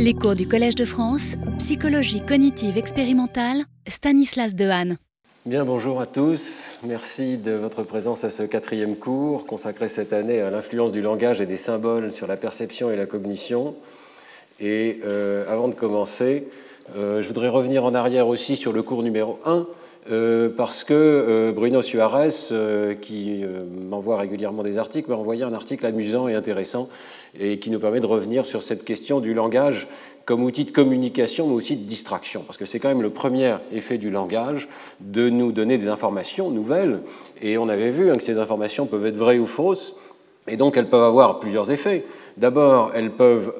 Les cours du Collège de France, psychologie cognitive expérimentale, Stanislas Dehaene. Bien, bonjour à tous. Merci de votre présence à ce quatrième cours consacré cette année à l'influence du langage et des symboles sur la perception et la cognition. Et euh, avant de commencer, euh, je voudrais revenir en arrière aussi sur le cours numéro 1 euh, parce que euh, Bruno Suarez, euh, qui m'envoie régulièrement des articles, m'a envoyé un article amusant et intéressant et qui nous permet de revenir sur cette question du langage comme outil de communication, mais aussi de distraction, parce que c'est quand même le premier effet du langage de nous donner des informations nouvelles, et on avait vu hein, que ces informations peuvent être vraies ou fausses, et donc elles peuvent avoir plusieurs effets. D'abord, elles peuvent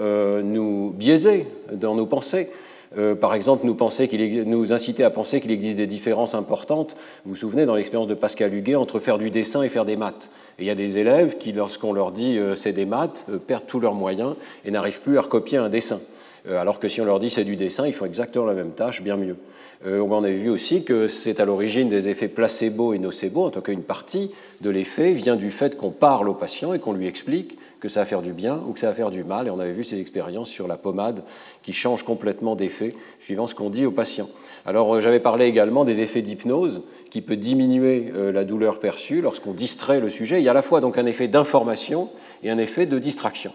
nous biaiser dans nos pensées. Euh, par exemple, nous, penser nous inciter à penser qu'il existe des différences importantes, vous vous souvenez, dans l'expérience de Pascal Huguet, entre faire du dessin et faire des maths. Et il y a des élèves qui, lorsqu'on leur dit euh, c'est des maths, euh, perdent tous leurs moyens et n'arrivent plus à recopier un dessin. alors que si on leur dit c'est du dessin, ils font exactement la même tâche, bien mieux. On avait vu aussi que c'est à l'origine des effets placebo et nocebo, en tout cas une partie de l'effet vient du fait qu'on parle au patient et qu'on lui explique que ça va faire du bien ou que ça va faire du mal. Et on avait vu ces expériences sur la pommade qui changent complètement d'effet suivant ce qu'on dit au patient. Alors euh, j'avais parlé également des effets d'hypnose qui peut diminuer euh, la douleur perçue lorsqu'on distrait le sujet. Il y a à la fois donc un effet d'information et un effet de distraction.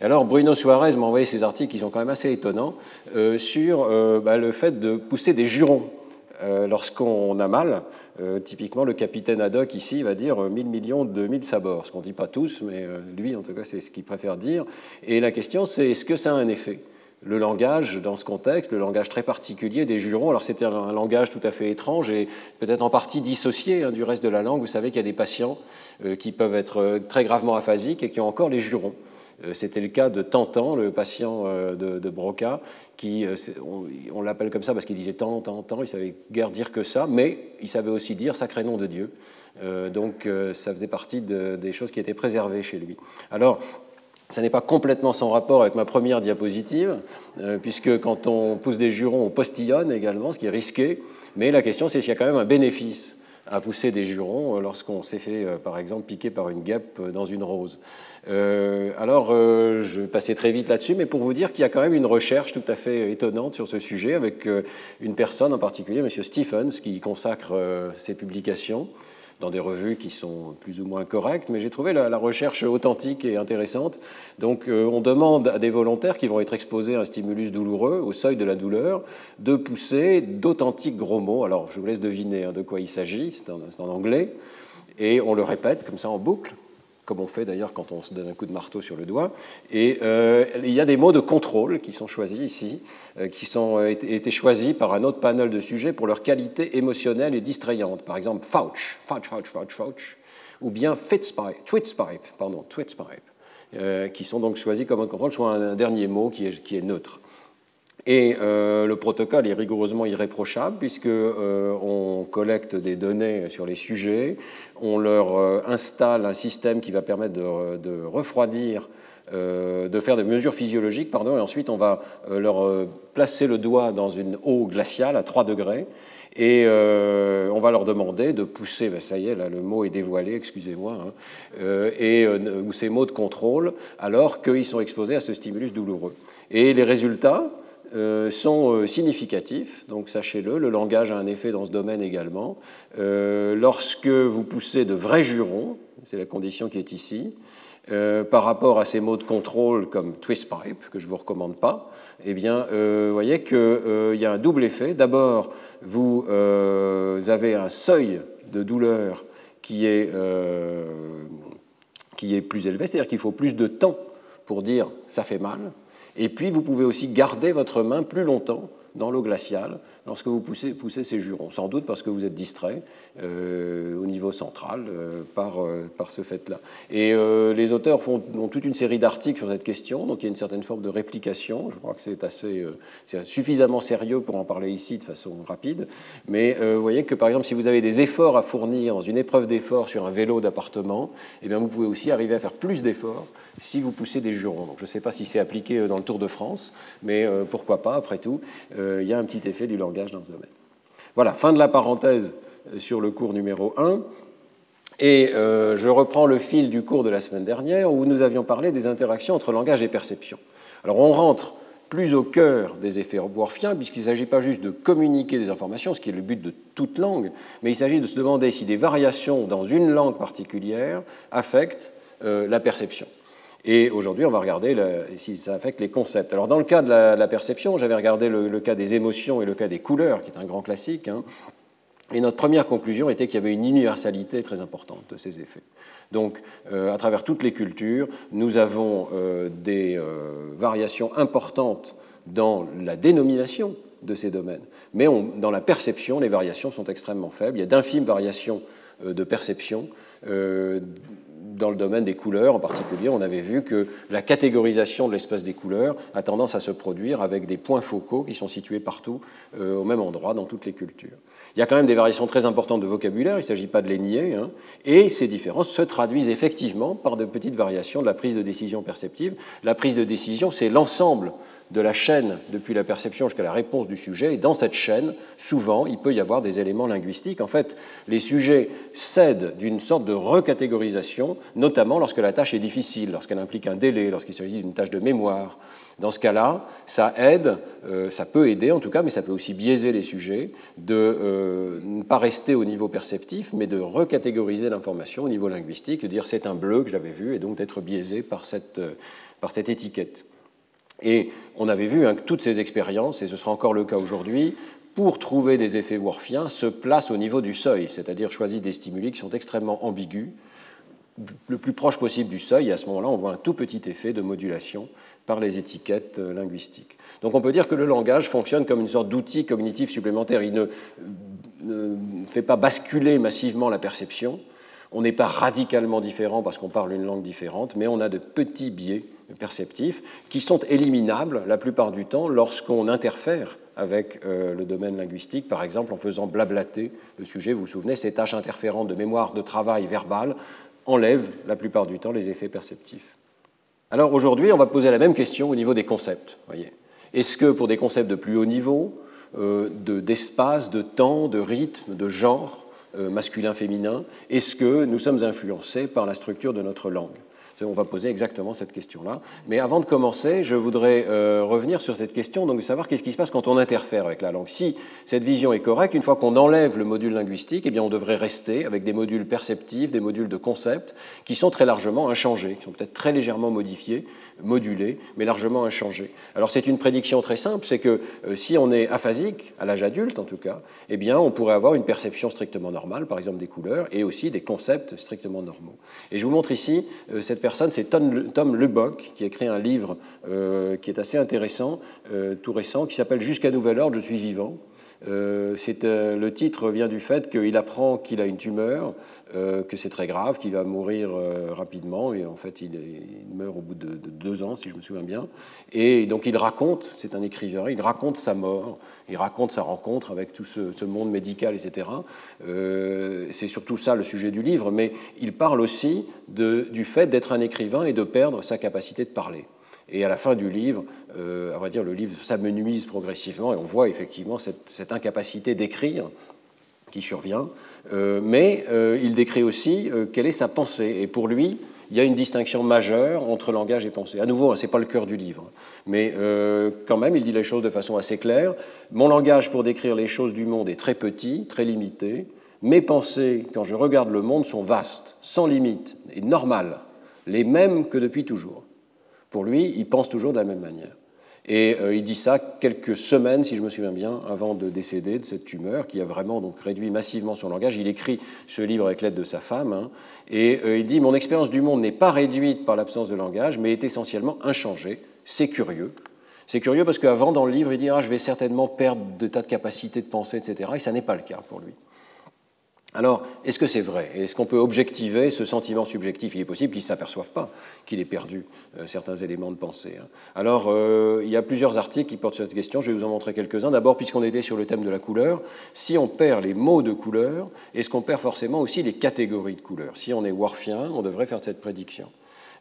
Alors Bruno Suarez m'a envoyé ces articles qui sont quand même assez étonnants euh, sur bah, le fait de pousser des jurons lorsqu'on a mal. Euh, typiquement, le capitaine Haddock ici va dire 1000 euh, millions de 1000 sabords, ce qu'on ne dit pas tous, mais euh, lui, en tout cas, c'est ce qu'il préfère dire. Et la question, c'est est-ce que ça a un effet le langage dans ce contexte, le langage très particulier des jurons? Alors c'était un langage tout à fait étrange et peut-être en partie dissocié hein, du reste de la langue. Vous savez qu'il y a des patients qui peuvent être très gravement aphasiques et qui ont encore les jurons. Euh, c'était le cas de Tantan, le patient euh, de, Broca, qui, euh, on, l'appelle comme ça parce qu'il disait tant, tant, tant, il savait guère dire que ça, mais il savait aussi dire sacré nom de Dieu. donc ça faisait partie des choses qui étaient préservées chez lui. Alors, ça n'est pas complètement sans rapport avec ma première diapositive, puisque quand on pousse des jurons, on postillonne également, ce qui est risqué, mais la question c'est s'il y a quand même un bénéfice à pousser des jurons lorsqu'on s'est fait, par exemple, piquer par une guêpe dans une rose. Euh, alors, euh, je vais passer très vite là-dessus, mais pour vous dire qu'il y a quand même une recherche tout à fait étonnante sur ce sujet, avec euh, une personne en particulier, M. Stephens, qui consacre ses publications dans des revues qui sont plus ou moins correctes, mais j'ai trouvé la, recherche authentique et intéressante. Donc on demande à des volontaires qui vont être exposés à un stimulus douloureux, au seuil de la douleur, de pousser d'authentiques gros mots. Alors je vous laisse deviner hein, de quoi il s'agit, c'est en anglais, et on le répète comme ça en boucle comme on fait d'ailleurs quand on se donne un coup de marteau sur le doigt. Et euh, il y a des mots de contrôle qui sont choisis ici, euh, qui ont euh, été choisis par un autre panel de sujets pour leur qualité émotionnelle et distrayante. Par exemple, Fouch, Fouch, Fouch, Fouch, Fouch, ou bien Fitzpipe, pardon, Twitzpipe, qui sont donc choisis comme un contrôle, soit un, dernier mot qui est, qui est neutre. Et le protocole est rigoureusement irréprochable puisque on collecte des données sur les sujets, on leur euh, installe un système qui va permettre de, refroidir, euh, de faire des mesures physiologiques, pardon, et ensuite on va euh, leur placer le doigt dans une eau glaciale à 3 degrés, et on va leur demander de pousser, ben, ça y est, le mot est dévoilé, excusez-moi, hein, et ou ces mots de contrôle, alors qu'ils sont exposés à ce stimulus douloureux. Et les résultats, euh, sont euh, significatifs, donc sachez-le, le langage a un effet dans ce domaine également. Euh, lorsque vous poussez de vrais jurons, c'est la condition qui est ici, par rapport à ces mots de contrôle comme twist pipe, que je ne vous recommande pas, eh bien, vous voyez qu'il y a un double effet. D'abord, vous avez un seuil de douleur qui est, qui est plus élevé, c'est-à-dire qu'il faut plus de temps pour dire ça fait mal, et puis, vous pouvez aussi garder votre main plus longtemps dans l'eau glaciale lorsque vous poussez, poussez ces jurons, sans doute parce que vous êtes distrait euh, au niveau central euh, par, euh, par ce fait-là. Et les auteurs font, ont toute une série d'articles sur cette question, donc il y a une certaine forme de réplication. Je crois que c'est assez suffisamment sérieux pour en parler ici de façon rapide. Mais vous voyez que par exemple, si vous avez des efforts à fournir dans une épreuve d'effort sur un vélo d'appartement, eh bien vous pouvez aussi arriver à faire plus d'efforts si vous poussez des jurons. Je ne sais pas si c'est appliqué dans le Tour de France, mais pourquoi pas, après tout, il y a un petit effet du langage dans ce domaine. Voilà, fin de la parenthèse euh, sur le cours numéro 1. Et euh, je reprends le fil du cours de la semaine dernière où nous avions parlé des interactions entre langage et perception. Alors on rentre plus au cœur des effets worfiens, puisqu'il ne s'agit pas juste de communiquer des informations, ce qui est le but de toute langue, mais il s'agit de se demander si des variations dans une langue particulière affectent euh, la perception. Et aujourd'hui, on va regarder si ça affecte les concepts. Alors, dans le cas de la, perception, j'avais regardé le, cas des émotions et le cas des couleurs, qui est un grand classique. Hein. et notre première conclusion était qu'il y avait une universalité très importante de ces effets. Donc, euh, à travers toutes les cultures, nous avons euh, des euh, variations importantes dans la dénomination de ces domaines. Mais dans la perception, les variations sont extrêmement faibles. Il y a d'infimes variations de perception dans le domaine des couleurs en particulier, on avait vu que la catégorisation de l'espace des couleurs a tendance à se produire avec des points focaux qui sont situés partout euh, au même endroit dans toutes les cultures. Il y a quand même des variations très importantes de vocabulaire, il ne s'agit pas de les nier, hein, et ces différences se traduisent effectivement par de petites variations de la prise de décision perceptive. La prise de décision, c'est l'ensemble de la chaîne depuis la perception jusqu'à la réponse du sujet. Et dans cette chaîne, souvent, il peut y avoir des éléments linguistiques. En fait, les sujets cèdent d'une sorte de recatégorisation, notamment lorsque la tâche est difficile, lorsqu'elle implique un délai, lorsqu'il s'agit d'une tâche de mémoire. Dans ce cas-là, ça aide, euh, ça peut aider en tout cas, mais ça peut aussi biaiser les sujets de euh, ne pas rester au niveau perceptif, mais de recatégoriser l'information au niveau linguistique, de dire c'est un bleu que j'avais vu, et donc d'être biaisé par cette, euh, par cette étiquette. Et on avait vu hein, que toutes ces expériences, et ce sera encore le cas aujourd'hui, pour trouver des effets worfiens, se placent au niveau du seuil, c'est-à-dire choisissent des stimuli qui sont extrêmement ambigus, le plus proche possible du seuil, et à ce moment-là, on voit un tout petit effet de modulation par les étiquettes euh, linguistiques. Donc on peut dire que le langage fonctionne comme une sorte d'outil cognitif supplémentaire. Il ne, ne, fait pas basculer massivement la perception. On n'est pas radicalement différent parce qu'on parle une langue différente, mais on a de petits biais perceptifs qui sont éliminables la plupart du temps lorsqu'on interfère avec euh, le domaine linguistique, par exemple en faisant blablater le sujet. Vous vous souvenez, ces tâches interférantes de mémoire de travail verbal enlèvent la plupart du temps les effets perceptifs. Alors aujourd'hui, on va poser la même question au niveau des concepts. Est-ce que pour des concepts de plus haut niveau, euh, d'espace, de, temps, de rythme, de genre, euh, masculin-féminin, est-ce que nous sommes influencés par la structure de notre langue? On va poser exactement cette question-là. Mais avant de commencer, je voudrais euh, revenir sur cette question, donc savoir qu'est-ce qui se passe quand on interfère avec la langue. Si cette vision est correcte, une fois qu'on enlève le module linguistique, eh bien, on devrait rester avec des modules perceptifs, des modules de concept, qui sont très largement inchangés, qui sont peut-être très légèrement modifiés, modulés, mais largement inchangés. Alors c'est une prédiction très simple, c'est que euh, si on est aphasique, à l'âge adulte en tout cas, eh bien, on pourrait avoir une perception strictement normale, par exemple des couleurs, et aussi des concepts strictement normaux. Et je vous montre ici euh, cette c'est Tom Lubbock, qui a écrit un livre euh, qui est assez intéressant, euh, tout récent, qui s'appelle Jusqu'à nouvel ordre, je suis vivant. Euh, le titre vient du fait qu'il apprend qu'il a une tumeur, que c'est très grave, qu'il va mourir rapidement, et en fait il, meurt au bout de, deux ans, si je me souviens bien. Et donc il raconte, c'est un écrivain, il raconte sa mort, il raconte sa rencontre avec tout ce, monde médical, etc. c'est surtout ça le sujet du livre, mais il parle aussi du fait d'être un écrivain et de perdre sa capacité de parler. Et à la fin du livre, euh, vrai dire, le livre s'amenuise progressivement et on voit effectivement cette, incapacité d'écrire qui survient. Euh, mais euh, il décrit aussi quelle est sa pensée. Et pour lui, il y a une distinction majeure entre langage et pensée. À nouveau, ce n'est pas le cœur du livre, mais quand même, il dit les choses de façon assez claire. Mon langage pour décrire les choses du monde est très petit, très limité. Mes pensées, quand je regarde le monde, sont vastes, sans limite et normales, les mêmes que depuis toujours. Pour lui, il pense toujours de la même manière. Et euh, il dit ça quelques semaines, si je me souviens bien, avant de décéder de cette tumeur qui a vraiment donc réduit massivement son langage. Il écrit ce livre avec l'aide de sa femme. Hein, et euh, il dit Mon expérience du monde n'est pas réduite par l'absence de langage, mais est essentiellement inchangée. C'est curieux. C'est curieux parce qu'avant, dans le livre, il dit ah, Je vais certainement perdre de tas de capacités de pensée, etc. Et ça n'est pas le cas pour lui. Alors, est-ce que c'est vrai? Est-ce qu'on peut objectiver ce sentiment subjectif? Il est possible qu'il ne s'aperçoive pas qu'il ait perdu euh, certains éléments de pensée. Hein. Alors, euh, il y a plusieurs articles qui portent sur cette question. Je vais vous en montrer quelques-uns. D'abord, puisqu'on était sur le thème de la couleur, si on perd les mots de couleur, est-ce qu'on perd forcément aussi les catégories de couleurs Si on est Worfien, on devrait faire cette prédiction.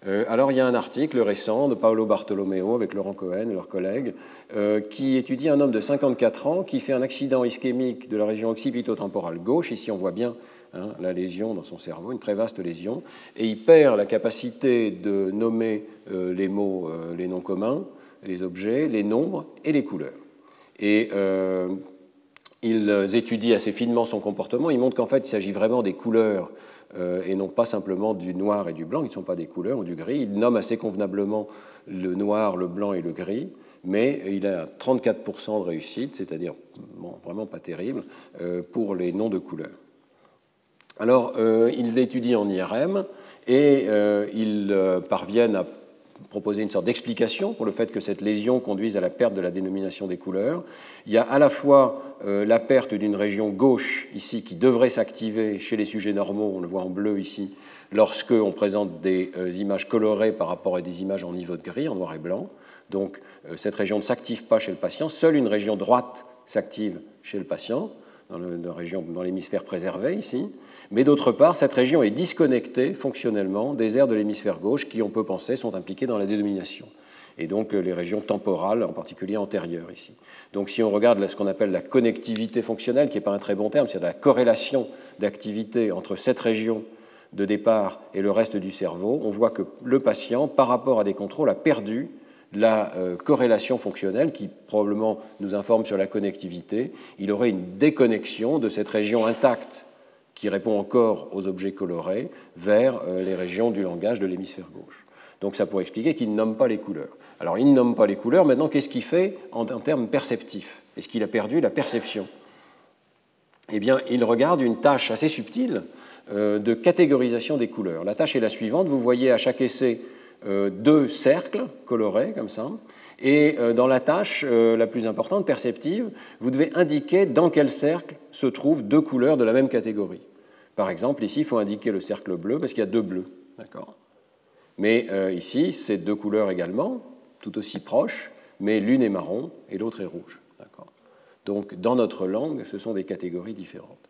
Euh, alors il y a un article récent de Paolo Bartolomeo avec Laurent Cohen et leurs collègues euh, qui étudie un homme de 54 ans qui fait un accident ischémique de la région occipito-temporale gauche. Ici on voit bien hein, la lésion dans son cerveau, une très vaste lésion, et il perd la capacité de nommer euh, les mots, les noms communs. les objets, les nombres et les couleurs. Ils étudient assez finement son comportement. Ils montrent qu'en fait, il s'agit vraiment des couleurs euh, et non pas simplement du noir et du blanc, qui ne sont pas des couleurs, ou du gris. Ils nomment assez convenablement le noir, le blanc et le gris, mais il a 34% de réussite, c'est-à-dire vraiment pas terrible, euh, pour les noms de couleurs. Alors, ils étudient en IRM et ils parviennent à proposer une sorte d'explication pour le fait que cette lésion conduise à la perte de la dénomination des couleurs. Il y a à la fois euh, la perte d'une région gauche ici qui devrait s'activer chez les sujets normaux, on le voit en bleu ici, lorsque on présente des euh, images colorées par rapport à des images en niveau de gris, en noir et blanc. Donc euh, cette région ne s'active pas chez le patient, seule une région droite s'active chez le patient, dans l'hémisphère préservé ici. Mais d'autre part, cette région est disconnectée fonctionnellement des aires de l'hémisphère gauche qui, on peut penser, sont impliquées dans la dénomination. Et donc euh, les régions temporales, en particulier antérieures ici. Donc si on regarde ce qu'on appelle la connectivité fonctionnelle, qui n'est pas un très bon terme, c'est la corrélation d'activité entre cette région de départ et le reste du cerveau, on voit que le patient, par rapport à des contrôles, a perdu la euh, corrélation fonctionnelle qui probablement nous informe sur la connectivité. Il aurait une déconnexion de cette région intacte qui répond encore aux objets colorés vers euh, les régions du langage de l'hémisphère gauche. Donc ça pourrait expliquer qu'il ne nomme pas les couleurs. Alors il ne nomme pas les couleurs, maintenant qu'est-ce qu'il fait en, termes perceptifs? Est-ce qu'il a perdu la perception? Eh bien, il regarde une tâche assez subtile euh, de catégorisation des couleurs. La tâche est la suivante, vous voyez à chaque essai deux cercles colorés comme ça, et dans la tâche la plus importante, perceptive, vous devez indiquer dans quel cercle se trouvent deux couleurs de la même catégorie. Par exemple, ici, il faut indiquer le cercle bleu parce qu'il y a deux bleus. D'accord? Mais euh, ici, c'est deux couleurs également, tout aussi proches, mais l'une est marron et l'autre est rouge. Donc, dans notre langue, ce sont des catégories différentes.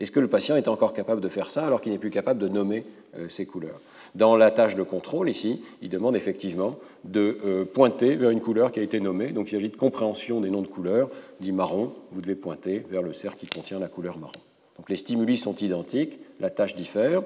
Est-ce que le patient est encore capable de faire ça alors qu'il n'est plus capable de nommer euh, ces couleurs? Dans la tâche de contrôle, ici, il demande effectivement de euh, pointer vers une couleur qui a été nommée. Donc il s'agit de compréhension des noms de couleurs. Dit marron, vous devez pointer vers le cercle qui contient la couleur marron. Donc les stimuli sont identiques, la tâche diffère,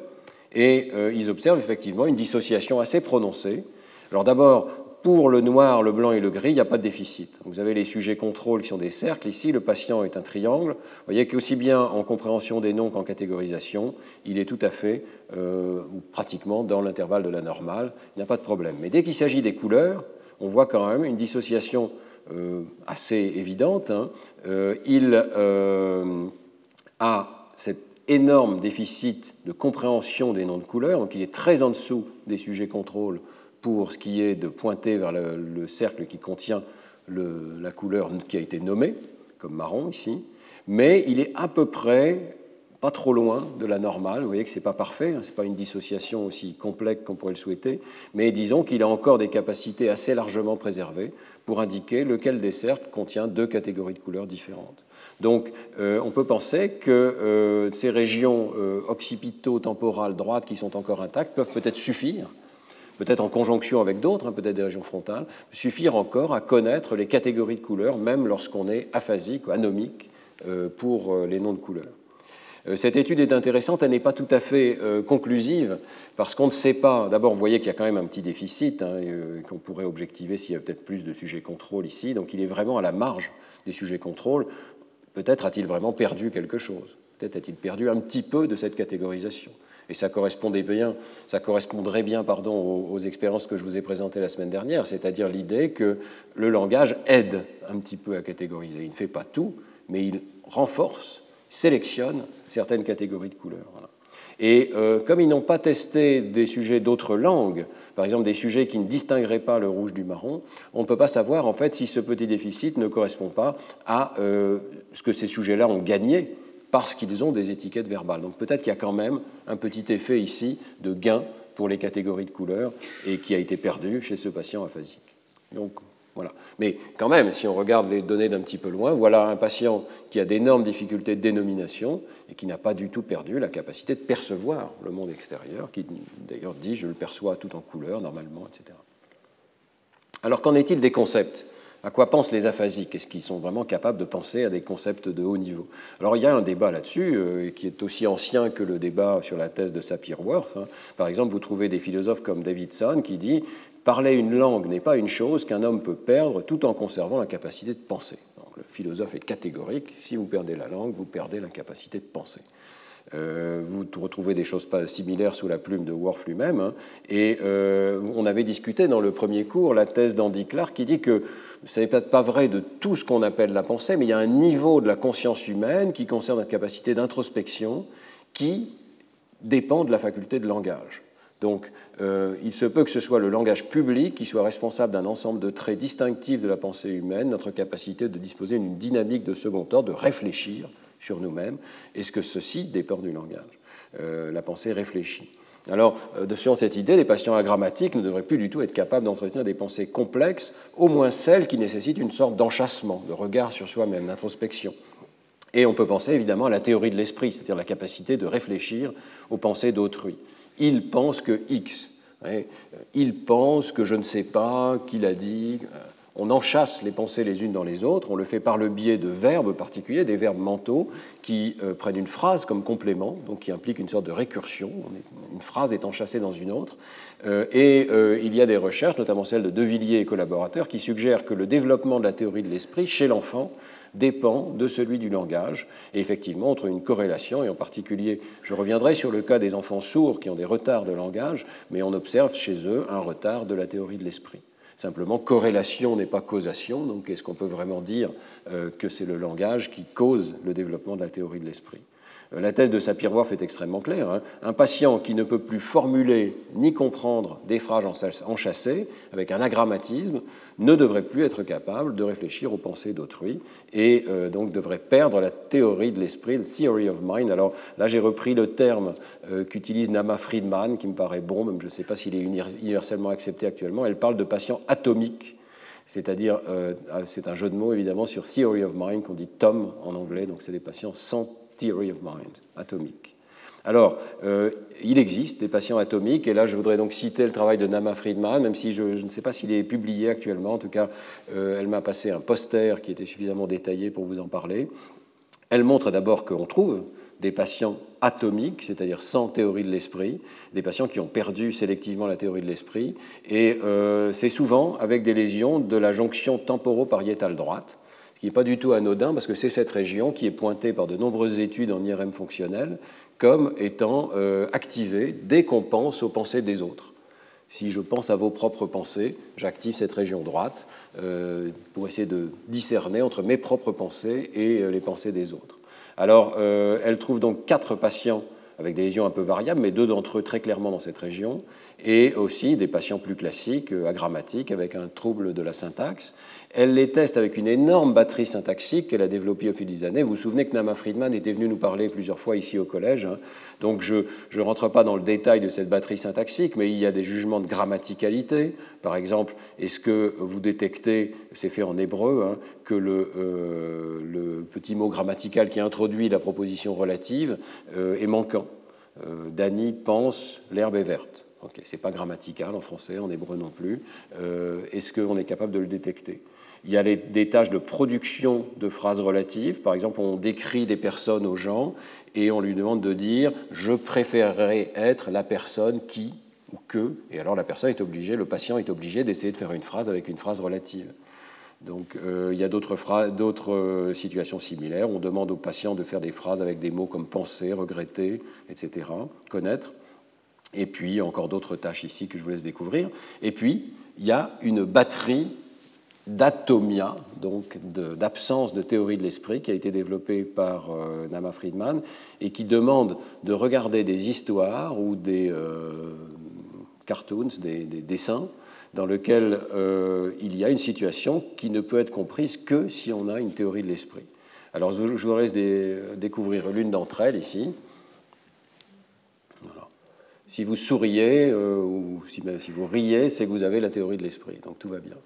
et euh, ils observent effectivement une dissociation assez prononcée. Alors d'abord, pour le noir, le blanc et le gris, il n'y a pas de déficit. Vous avez les sujets contrôle qui sont des cercles. Ici, le patient est un triangle. Vous voyez qu'aussi bien en compréhension des noms qu'en catégorisation, il est tout à fait, euh, ou pratiquement, dans l'intervalle de la normale. Il n'y a pas de problème. Mais dès qu'il s'agit des couleurs, on voit quand même une dissociation euh, assez évidente. Hein. Euh, il a cet énorme déficit de compréhension des noms de couleurs, donc il est très en dessous des sujets contrôle pour ce qui est de pointer vers le, cercle qui contient la couleur qui a été nommée, comme marron ici, mais il est à peu près pas trop loin de la normale. Vous voyez que ce n'est pas parfait, hein, ce n'est pas une dissociation aussi complexe qu'on pourrait le souhaiter, mais disons qu'il a encore des capacités assez largement préservées pour indiquer lequel des cercles contient deux catégories de couleurs différentes. Donc euh, on peut penser que euh, ces régions euh, occipito-temporales droites qui sont encore intactes peuvent peut-être suffire peut-être en conjonction avec d'autres, hein, peut-être des régions frontales, suffire encore à connaître les catégories de couleurs, même lorsqu'on est aphasique ou anomique euh, pour euh, les noms de couleurs. Euh, cette étude est intéressante, elle n'est pas tout à fait conclusive, parce qu'on ne sait pas, d'abord vous voyez qu'il y a quand même un petit déficit, hein, qu'on pourrait objectiver s'il y a peut-être plus de sujets contrôle ici, donc il est vraiment à la marge des sujets contrôle. Peut-être a-t-il vraiment perdu quelque chose, peut-être a-t-il perdu un petit peu de cette catégorisation? Et ça, correspondait bien, ça correspondrait bien pardon, aux, expériences que je vous ai présentées la semaine dernière, c'est-à-dire l'idée que le langage aide un petit peu à catégoriser. Il ne fait pas tout, mais il renforce, sélectionne certaines catégories de couleurs. Et euh, comme ils n'ont pas testé des sujets d'autres langues, par exemple des sujets qui ne distingueraient pas le rouge du marron, on ne peut pas savoir en fait si ce petit déficit ne correspond pas à euh, ce que ces sujets-là ont gagné parce qu'ils ont des étiquettes verbales. Donc peut-être qu'il y a quand même un petit effet ici de gain pour les catégories de couleurs et qui a été perdu chez ce patient aphasique. Mais quand même, si on regarde les données d'un petit peu loin, voilà un patient qui a d'énormes difficultés de dénomination et qui n'a pas du tout perdu la capacité de percevoir le monde extérieur, qui d'ailleurs dit je le perçois tout en couleur normalement, etc. Alors qu'en est-il des concepts? À quoi pensent les aphasiques? Est-ce qu'ils sont vraiment capables de penser à des concepts de haut niveau? Alors il y a un débat là-dessus euh, qui est aussi ancien que le débat sur la thèse de Sapir-Whorf. Hein. Par exemple, vous trouvez des philosophes comme Davidson qui dit Parler une langue n'est pas une chose qu'un homme peut perdre tout en conservant la capacité de penser. le philosophe est catégorique, si vous perdez la langue, vous perdez la capacité de penser. Euh, vous retrouvez des choses pas similaires sous la plume de Worf lui-même. Hein. et euh, on avait discuté dans le premier cours la thèse d'Andy Clark qui dit que ce n'est peut-être pas vrai de tout ce qu'on appelle la pensée, mais il y a un niveau de la conscience humaine qui concerne notre capacité d'introspection qui dépend de la faculté de langage. Donc, euh, il se peut que ce soit le langage public qui soit responsable d'un ensemble de traits distinctifs de la pensée humaine, notre capacité de disposer d'une dynamique de second ordre, de réfléchir sur nous-mêmes, est-ce que ceci dépend du langage euh, La pensée réfléchie. Alors, euh, de selon cette idée, les patients agrammatiques ne devraient plus du tout être capables d'entretenir des pensées complexes, au moins celles qui nécessitent une sorte d'enchassement, de regard sur soi-même, d'introspection. Et on peut penser évidemment à la théorie de l'esprit, c'est-à-dire la capacité de réfléchir aux pensées d'autrui. Il pense que X. Il pense que je ne sais pas, qu'il a dit. Euh, on enchasse les pensées les unes dans les autres, on le fait par le biais de verbes particuliers, des verbes mentaux qui euh, prennent une phrase comme complément, donc qui implique une sorte de récursion, une phrase est enchâssée dans une autre. Euh, et il y a des recherches, notamment celle de De Villiers et collaborateurs, qui suggèrent que le développement de la théorie de l'esprit chez l'enfant dépend de celui du langage. Et effectivement, entre une corrélation, et en particulier, je reviendrai sur le cas des enfants sourds qui ont des retards de langage, mais on observe chez eux un retard de la théorie de l'esprit. Simplement, corrélation n'est pas causation, donc est-ce qu'on peut vraiment dire euh, que c'est le langage qui cause le développement de la théorie de l'esprit? La thèse de Sapir-Whorf est extrêmement claire. Hein. Un patient qui ne peut plus formuler ni comprendre des phrases enchâssées avec un agrammatisme ne devrait plus être capable de réfléchir aux pensées d'autrui et euh, donc devrait perdre la théorie de l'esprit, the theory of mind. Alors là, j'ai repris le terme euh, qu'utilise Nama Friedman, qui me paraît bon, même je ne sais pas s'il est universellement accepté actuellement. Elle parle de patients atomiques c'est-à-dire, c'est un jeu de mots évidemment sur Theory of Mind qu'on dit TOM en anglais, donc c'est des patients sans Theory of Mind, atomique. Alors, euh, il existe des patients atomiques, et là je voudrais donc citer le travail de Nama Friedman, même si je, ne sais pas s'il est publié actuellement, en tout cas euh, elle m'a passé un poster qui était suffisamment détaillé pour vous en parler. Elle montre d'abord qu'on trouve des patients atomiques, c'est-à-dire sans théorie de l'esprit, des patients qui ont perdu sélectivement la théorie de l'esprit, et euh, c'est souvent avec des lésions de la jonction temporopariétale droite, qui n'est pas du tout anodin, parce que c'est cette région qui est pointée par de nombreuses études en IRM fonctionnel comme étant euh, activée dès qu'on pense aux pensées des autres. Si je pense à vos propres pensées, j'active cette région droite euh, pour essayer de discerner entre mes propres pensées et euh, les pensées des autres. Alors, elle trouve donc quatre patients avec des lésions un peu variables, mais deux d'entre eux très clairement dans cette région, et aussi des patients plus classiques, agrammatiques, avec un trouble de la syntaxe. Elle les teste avec une énorme batterie syntaxique qu'elle a développée au fil des années. Vous vous souvenez que Nama Friedman était venu nous parler plusieurs fois ici au collège. Hein. Donc je ne rentre pas dans le détail de cette batterie syntaxique, mais il y a des jugements de grammaticalité. Par exemple, est-ce que vous détectez, c'est fait en hébreu, hein, que euh, le, petit mot grammatical qui introduit la proposition relative euh, est manquant euh, Dany pense l'herbe est verte. Okay, ce n'est pas grammatical en français, en hébreu non plus. Est-ce qu'on est capable de le détecter? Il y a des tâches de production de phrases relatives. Par exemple, on décrit des personnes aux gens et on lui demande de dire je préférerais être la personne qui ou que, et alors la personne est obligée, le patient est obligé d'essayer de faire une phrase avec une phrase relative. Donc euh, il y a d'autres euh, situations similaires. On demande au patient de faire des phrases avec des mots comme penser, regretter, etc., connaître. Et puis encore d'autres tâches ici que je vous laisse découvrir. Et puis il y a une batterie d'atomia, donc d'absence de, théorie de l'esprit, qui a été développée par euh, Nama Friedman et qui demande de regarder des histoires ou des euh, cartoons, des, dessins, dans lesquels euh, il y a une situation qui ne peut être comprise que si on a une théorie de l'esprit. Alors je, vous laisse découvrir l'une d'entre elles ici. Si vous souriez ou si, si vous riez, c'est que vous avez la théorie de l'esprit, donc tout va bien.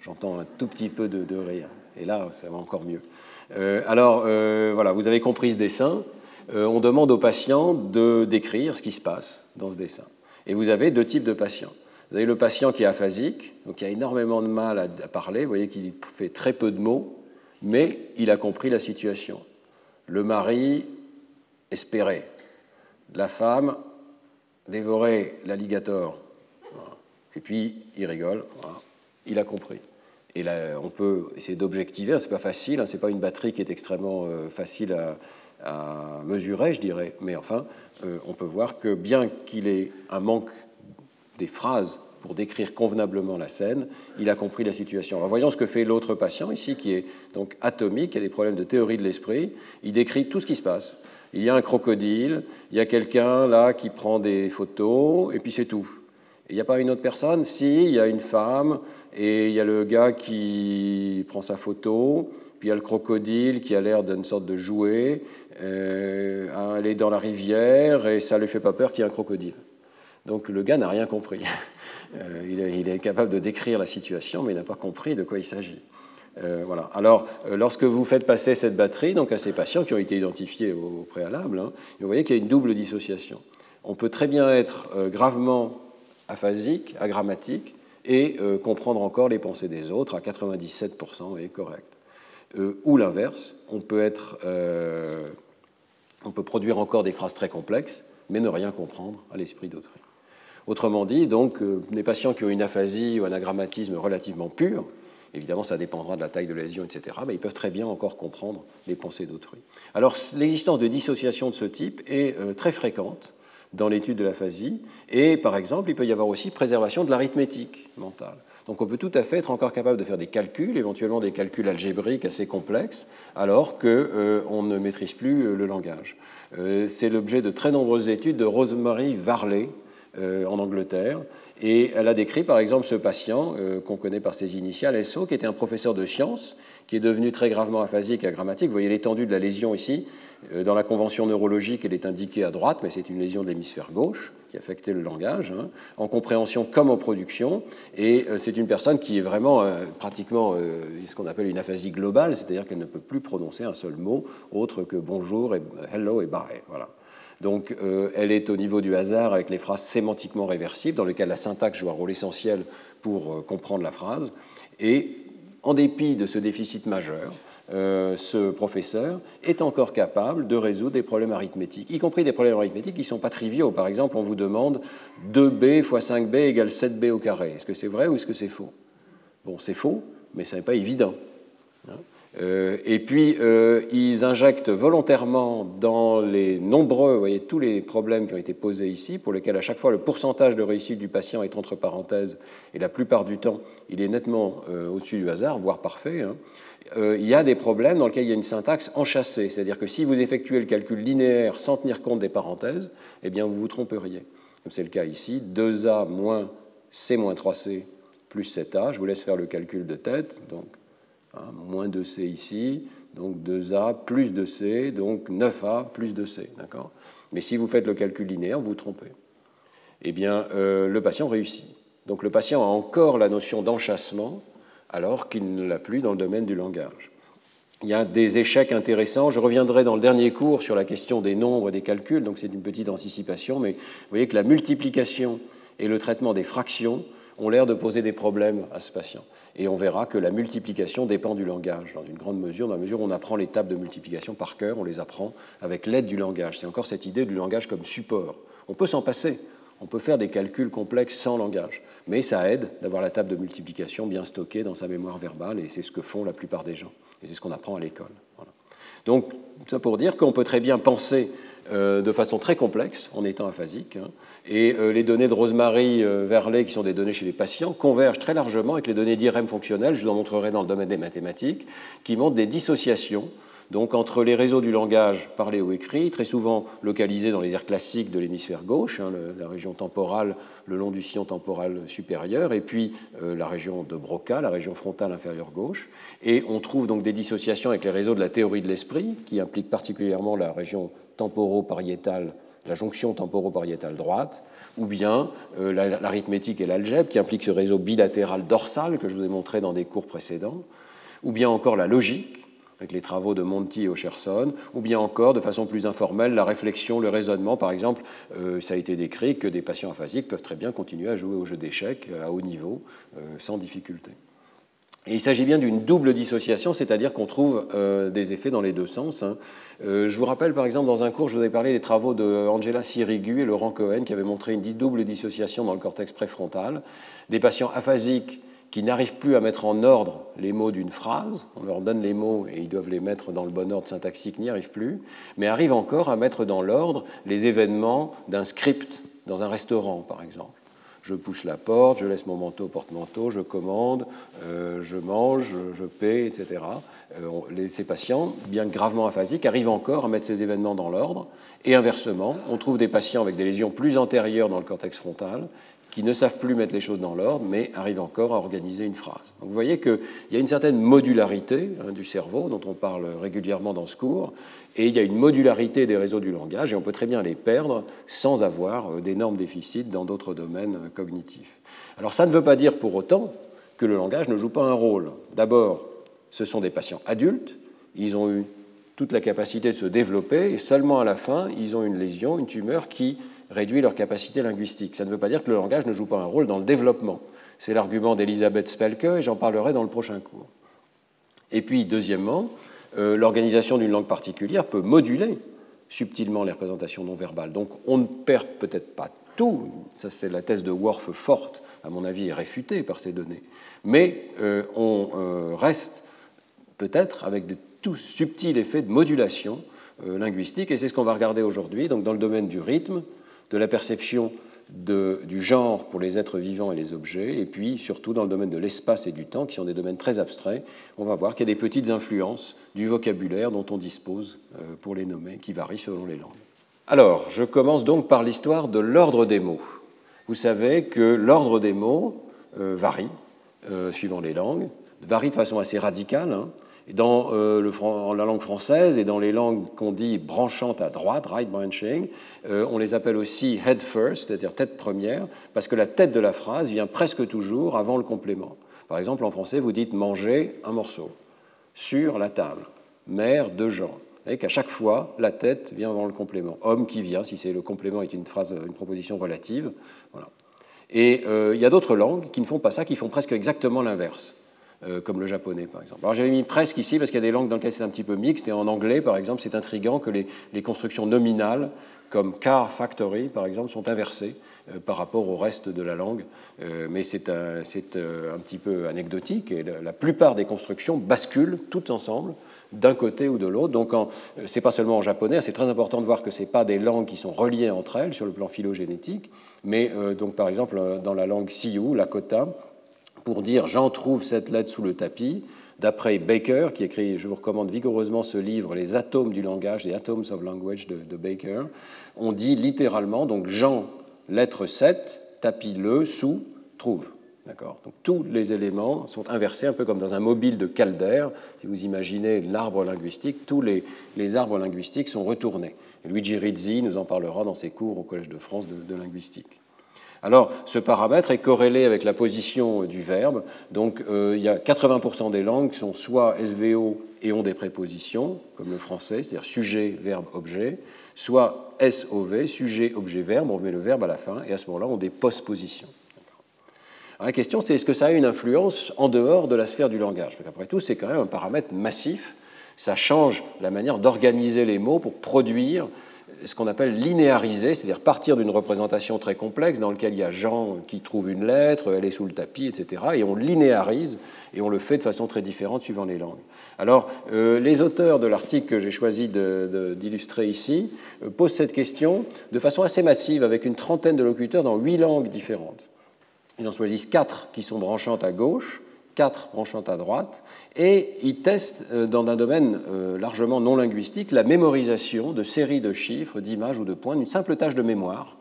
J'entends un tout petit peu de, rire. Et là, ça va encore mieux. Euh, alors, euh, voilà, vous avez compris ce dessin. Euh, on demande aux patients de décrire ce qui se passe dans ce dessin. Et vous avez deux types de patients. Vous avez le patient qui est aphasique, donc qui a énormément de mal à, parler. Vous voyez qu'il fait très peu de mots, mais il a compris la situation. Le mari espérait. La femme dévorait l'alligator. Et puis, il rigole, il a compris. Et là, on peut essayer d'objectiver, hein, c'est pas facile, hein, c'est pas une batterie qui est extrêmement euh, facile à, mesurer, je dirais, mais enfin, euh, on peut voir que bien qu'il ait un manque des phrases pour décrire convenablement la scène, il a compris la situation. Alors voyons ce que fait l'autre patient ici, qui est donc atomique, qui a des problèmes de théorie de l'esprit. Il décrit tout ce qui se passe. Il y a un crocodile, il y a quelqu'un là qui prend des photos, et puis c'est tout. Il n'y a pas une autre personne? Si, il y a une femme, et il y a le gars qui prend sa photo, puis il y a le crocodile qui a l'air d'une sorte de jouet, euh, elle est dans la rivière, et ça ne lui fait pas peur qu'il y ait un crocodile. Donc le gars n'a rien compris. Euh, il, est, capable de décrire la situation, mais il n'a pas compris de quoi il s'agit. Euh, voilà. Alors, lorsque vous faites passer cette batterie donc à ces patients qui ont été identifiés au, préalable, hein, vous voyez qu'il y a une double dissociation. On peut très bien être gravement aphasique, agrammatique, et euh, comprendre encore les pensées des autres à 97% est correct. Euh, ou l'inverse, on peut être, euh, on peut produire encore des phrases très complexes, mais ne rien comprendre à l'esprit d'autrui. Autrement dit, donc, des patients qui ont une aphasie ou un agrammatisme relativement pur, évidemment ça dépendra de la taille de lésion, etc., mais ils peuvent très bien encore comprendre les pensées d'autrui. Alors l'existence de dissociation de ce type est très fréquente dans l'étude de l'aphasie. Et par exemple, il peut y avoir aussi préservation de l'arithmétique mentale. Donc on peut tout à fait être encore capable de faire des calculs, éventuellement des calculs algébriques assez complexes, alors qu'on euh, ne maîtrise plus euh, le langage. Euh, c'est l'objet de très nombreuses études de Rosemary Varley en Angleterre, et elle a décrit par exemple ce patient qu'on connaît par ses initiales, SO, qui était un professeur de sciences, qui est devenu très gravement aphasique et agrammatique. Vous voyez l'étendue de la lésion ici. Euh, dans la convention neurologique, elle est indiquée à droite, mais c'est une lésion de l'hémisphère gauche qui affectait le langage, hein, en compréhension comme en production. Et euh, c'est une personne qui est vraiment euh, pratiquement ce qu'on appelle une aphasie globale, c'est-à-dire qu'elle ne peut plus prononcer un seul mot autre que bonjour et hello et bye. Voilà. Donc elle est au niveau du hasard avec les phrases sémantiquement réversibles, dans lesquelles la syntaxe joue un rôle essentiel pour comprendre la phrase. Et en dépit de ce déficit majeur, euh, ce professeur est encore capable de résoudre des problèmes arithmétiques, y compris des problèmes arithmétiques qui ne sont pas triviaux. Par exemple, on vous demande 2b fois 5b égale 7b au carré. Est-ce que c'est vrai ou est-ce que c'est faux? Bon, c'est faux, mais ce n'est pas évident. Hein. Euh, et puis, euh, ils injectent volontairement dans les nombreux, vous voyez, tous les problèmes qui ont été posés ici, pour lesquels à chaque fois le pourcentage de réussite du patient est entre parenthèses, et la plupart du temps, il est nettement au-dessus du hasard, voire parfait. Hein. Euh, il y a des problèmes dans lesquels il y a une syntaxe enchâssée, c'est-à-dire que si vous effectuez le calcul linéaire sans tenir compte des parenthèses, eh bien vous vous tromperiez. Comme c'est le cas ici, 2a moins c moins 3c plus 7a, je vous laisse faire le calcul de tête, donc hein, moins 2c ici, donc 2a plus 2c, donc 9a plus 2c, d'accord? Mais si vous faites le calcul linéaire, vous vous trompez. Eh bien, euh, le patient réussit. Donc le patient a encore la notion d'enchâssement, alors qu'il ne l'a plus dans le domaine du langage. Il y a des échecs intéressants. Je reviendrai dans le dernier cours sur la question des nombres et des calculs, donc c'est une petite anticipation, mais vous voyez que la multiplication et le traitement des fractions ont l'air de poser des problèmes à ce patient. Et on verra que la multiplication dépend du langage, dans une grande mesure, dans la mesure où on apprend les tables de multiplication par cœur, on les apprend avec l'aide du langage. C'est encore cette idée du langage comme support. On peut s'en passer, on peut faire des calculs complexes sans langage mais ça aide d'avoir la table de multiplication bien stockée dans sa mémoire verbale, et c'est ce que font la plupart des gens, et c'est ce qu'on apprend à l'école. Donc, ça pour dire qu'on peut très bien penser euh, de façon très complexe en étant aphasique, hein, et euh, les données de Rosemary euh, Verlet, qui sont des données chez les patients, convergent très largement avec les données d'IRM fonctionnelles, je vous en montrerai dans le domaine des mathématiques, qui montrent des dissociations donc entre les réseaux du langage parlé ou écrit, très souvent localisés dans les aires classiques de l'hémisphère gauche, hein, la région temporale le long du sillon temporal supérieur, et puis euh, la région de Broca, la région frontale inférieure gauche. Et on trouve donc des dissociations avec les réseaux de la théorie de l'esprit, qui impliquent particulièrement la région temporo-pariétale, la jonction temporo-pariétale droite, ou bien euh, l'arithmétique et l'algèbre, qui impliquent ce réseau bilatéral dorsal que je vous ai montré dans des cours précédents, ou bien encore la logique, avec les travaux de Monty et Oscherson, ou bien encore, de façon plus informelle, la réflexion, le raisonnement. Par exemple, euh, ça a été décrit que des patients aphasiques peuvent très bien continuer à jouer au jeu d'échecs à haut niveau, euh, sans difficulté. Et il s'agit bien d'une double dissociation, c'est-à-dire qu'on trouve euh, des effets dans les deux sens. Hein. Euh, je vous rappelle par exemple dans un cours, je vous ai parlé des travaux de Angela Sirigu et Laurent Cohen qui avaient montré une double dissociation dans le cortex préfrontal. Des patients aphasiques qui n'arrivent plus à mettre en ordre les mots d'une phrase, on leur donne les mots et ils doivent les mettre dans le bon ordre syntaxique, n'y arrivent plus, mais arrivent encore à mettre dans l'ordre les événements d'un script dans un restaurant par exemple je pousse la porte, je laisse mon manteau au porte-manteau, je commande, euh, je mange, je paie, etc. Euh, ces patients, bien gravement aphasiques, arrivent encore à mettre ces événements dans l'ordre. Et inversement, on trouve des patients avec des lésions plus antérieures dans le cortex frontal qui ne savent plus mettre les choses dans l'ordre, mais arrivent encore à organiser une phrase. Vous voyez qu'il y a une certaine modularité hein, du cerveau, dont on parle régulièrement dans ce cours, et il y a une modularité des réseaux du langage, et on peut très bien les perdre sans avoir euh, d'énormes déficits dans d'autres domaines euh, cognitifs. Alors ça ne veut pas dire pour autant que le langage ne joue pas un rôle. D'abord, ce sont des patients adultes, ils ont eu toute la capacité de se développer, et seulement à la fin, ils ont une lésion, une tumeur qui réduit leur capacité linguistique. Ça ne veut pas dire que le langage ne joue pas un rôle dans le développement. C'est l'argument d'Elisabeth Spelke, et j'en parlerai dans le prochain cours. Et puis, deuxièmement, l'organisation d'une langue particulière peut moduler subtilement les représentations non verbales. Donc on ne perd peut-être pas tout, ça c'est la thèse de Worf forte, à mon avis, est réfutée par ces données, mais euh, on euh, reste peut-être avec de tout subtils effets de modulation linguistique, et c'est ce qu'on va regarder aujourd'hui, donc dans le domaine du rythme, de la perception du genre pour les êtres vivants et les objets, et puis surtout dans le domaine de l'espace et du temps, qui sont des domaines très abstraits, on va voir qu'il y a des petites influences du vocabulaire dont on dispose euh, pour les nommer, qui varient selon les langues. Alors, je commence donc par l'histoire de l'ordre des mots. Vous savez que l'ordre des mots euh, varie euh, suivant les langues, varie de façon assez radicale. Hein. Dans euh, la langue française et dans les langues qu'on dit branchantes à droite, right branching, euh, on les appelle aussi head first, c'est-à-dire tête première, parce que la tête de la phrase vient presque toujours avant le complément. Par exemple, en français, vous dites manger un morceau sur la table, mère de Jean. Vous voyez qu'à chaque fois, la tête vient avant le complément. Homme qui vient, si le complément est une phrase, une proposition relative. Et euh, il y a d'autres langues qui ne font pas ça, qui font presque exactement l'inverse. Euh, comme le japonais par exemple. Alors j'avais mis presque ici parce qu'il y a des langues dans lesquelles c'est un petit peu mixte, et en anglais par exemple c'est intriguant que les, constructions nominales comme car factory par exemple sont inversées euh, par rapport au reste de la langue, euh, mais c'est un, un, petit peu anecdotique et la, plupart des constructions basculent toutes ensemble d'un côté ou de l'autre. Donc, ce n'est pas seulement en japonais, c'est très important de voir que ce pas des langues qui sont reliées entre elles sur le plan phylogénétique, mais donc par exemple dans la langue Sioux, Lakota, pour dire j'en trouve cette lettre sous le tapis, d'après Baker, qui écrit, je vous recommande vigoureusement ce livre, Les atomes du langage, les Atoms of Language de, Baker, on dit littéralement, donc Jean, lettre 7, tapis le, sous, trouve. D'accord? Donc tous les éléments sont inversés, un peu comme dans un mobile de Calder. Si vous imaginez l'arbre linguistique, tous les, les, arbres linguistiques sont retournés. Luigi Rizzi nous en parlera dans ses cours au Collège de France de linguistique. Alors, ce paramètre est corrélé avec la position du verbe. Donc, euh, il y a 80% des langues qui sont soit SVO et ont des prépositions, comme le français, c'est-à-dire sujet, verbe, objet, soit SOV, sujet, objet, verbe, on met le verbe à la fin, et à ce moment-là, on des postpositions. la question, c'est est-ce que ça a une influence en dehors de la sphère du langage? Parce qu'après tout, c'est quand même un paramètre massif. Ça change la manière d'organiser les mots pour produire ce qu'on appelle linéariser, c'est-à-dire partir d'une représentation très complexe dans laquelle il y a Jean qui trouve une lettre, elle est sous le tapis, etc. Et on linéarise et on le fait de façon très différente suivant les langues. Alors, euh, les auteurs de l'article que j'ai choisi d'illustrer ici euh, posent cette question de façon assez massive avec une trentaine de locuteurs dans huit langues différentes. Ils en choisissent quatre qui sont branchantes à gauche, quatre branchantes à droite, et ils testent euh, dans un domaine euh, largement non linguistique la mémorisation de séries de chiffres, d'images ou de points, une simple tâche de mémoire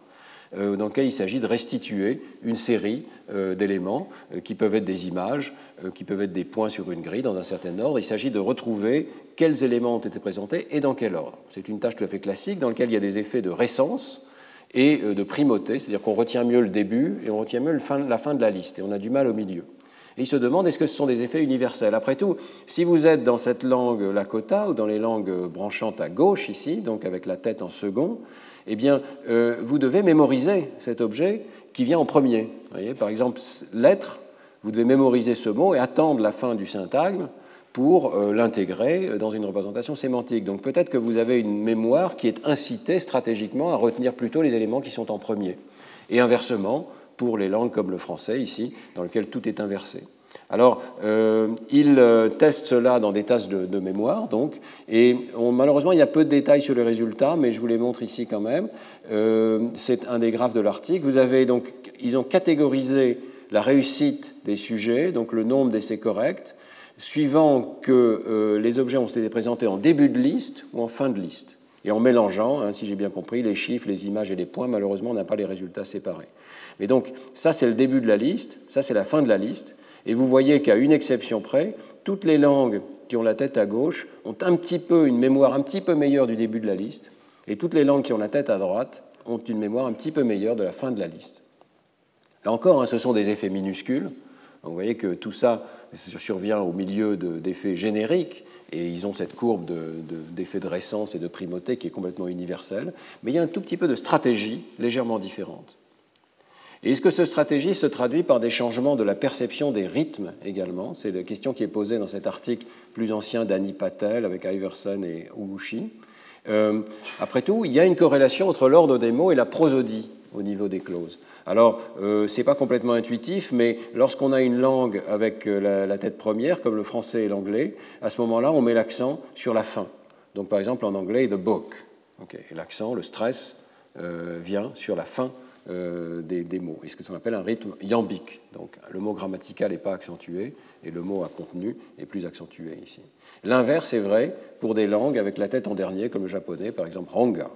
euh, dans laquelle il s'agit de restituer une série d'éléments qui peuvent être des images, qui peuvent être des points sur une grille dans un certain ordre. Il s'agit de retrouver quels éléments ont été présentés et dans quel ordre. C'est une tâche tout à fait classique dans laquelle il y a des effets de récence et de primauté, c'est-à-dire qu'on retient mieux le début et on retient mieux la fin de la liste et on a du mal au milieu. Et il se demande est-ce que ce sont des effets universels? Après tout, si vous êtes dans cette langue Lakota ou dans les langues branchantes à gauche ici, donc avec la tête en second, eh bien, euh, vous devez mémoriser cet objet qui vient en premier. Voyez, par exemple, lettre, vous devez mémoriser ce mot et attendre la fin du syntagme pour euh, l'intégrer dans une représentation sémantique. Donc peut-être que vous avez une mémoire qui est incitée stratégiquement à retenir plutôt les éléments qui sont en premier. Et inversement, pour les langues comme le français ici, dans lequel tout est inversé. Alors, euh, il euh, teste cela dans des tâches de, mémoire, donc, et malheureusement, il y a peu de détails sur les résultats, mais je vous les montre ici quand même. Euh, c'est un des graphes de l'article. Vous avez donc, ils ont catégorisé la réussite des sujets, donc le nombre d'essais corrects, suivant que les objets ont été présentés en début de liste ou en fin de liste. Et en mélangeant, hein, si j'ai bien compris, les chiffres, les images et les points, malheureusement, on n'a pas les résultats séparés. Mais donc, ça, c'est le début de la liste, ça, c'est la fin de la liste. Et vous voyez qu'à une exception près, toutes les langues qui ont la tête à gauche ont un petit peu une mémoire un petit peu meilleure du début de la liste, et toutes les langues qui ont la tête à droite ont une mémoire un petit peu meilleure de la fin de la liste. Là encore, hein, ce sont des effets minuscules. Vous voyez que tout ça survient au milieu d'effets génériques, et ils ont cette courbe d'effet de, de récence et de primauté qui est complètement universelle, mais il y a un tout petit peu de stratégie légèrement différente. Et est-ce que cette stratégie se traduit par des changements de la perception des rythmes également? C'est la question qui est posée dans cet article plus ancien d'Annie Patel avec Iverson et Uguchi. Euh, après tout, il y a une corrélation entre l'ordre des mots et la prosodie au niveau des clauses. Alors, euh, ce n'est pas complètement intuitif, mais lorsqu'on a une langue avec euh, la, tête première, comme le français et l'anglais, à ce moment-là, on met l'accent sur la fin. Donc, par exemple, en anglais, the book. L'accent, le stress, vient sur la fin euh, des, mots, et ce qu'on appelle un rythme iambique. Donc le mot grammatical n'est pas accentué et le mot à contenu est plus accentué ici. L'inverse est vrai pour des langues avec la tête en dernier, comme le japonais, par exemple hanga.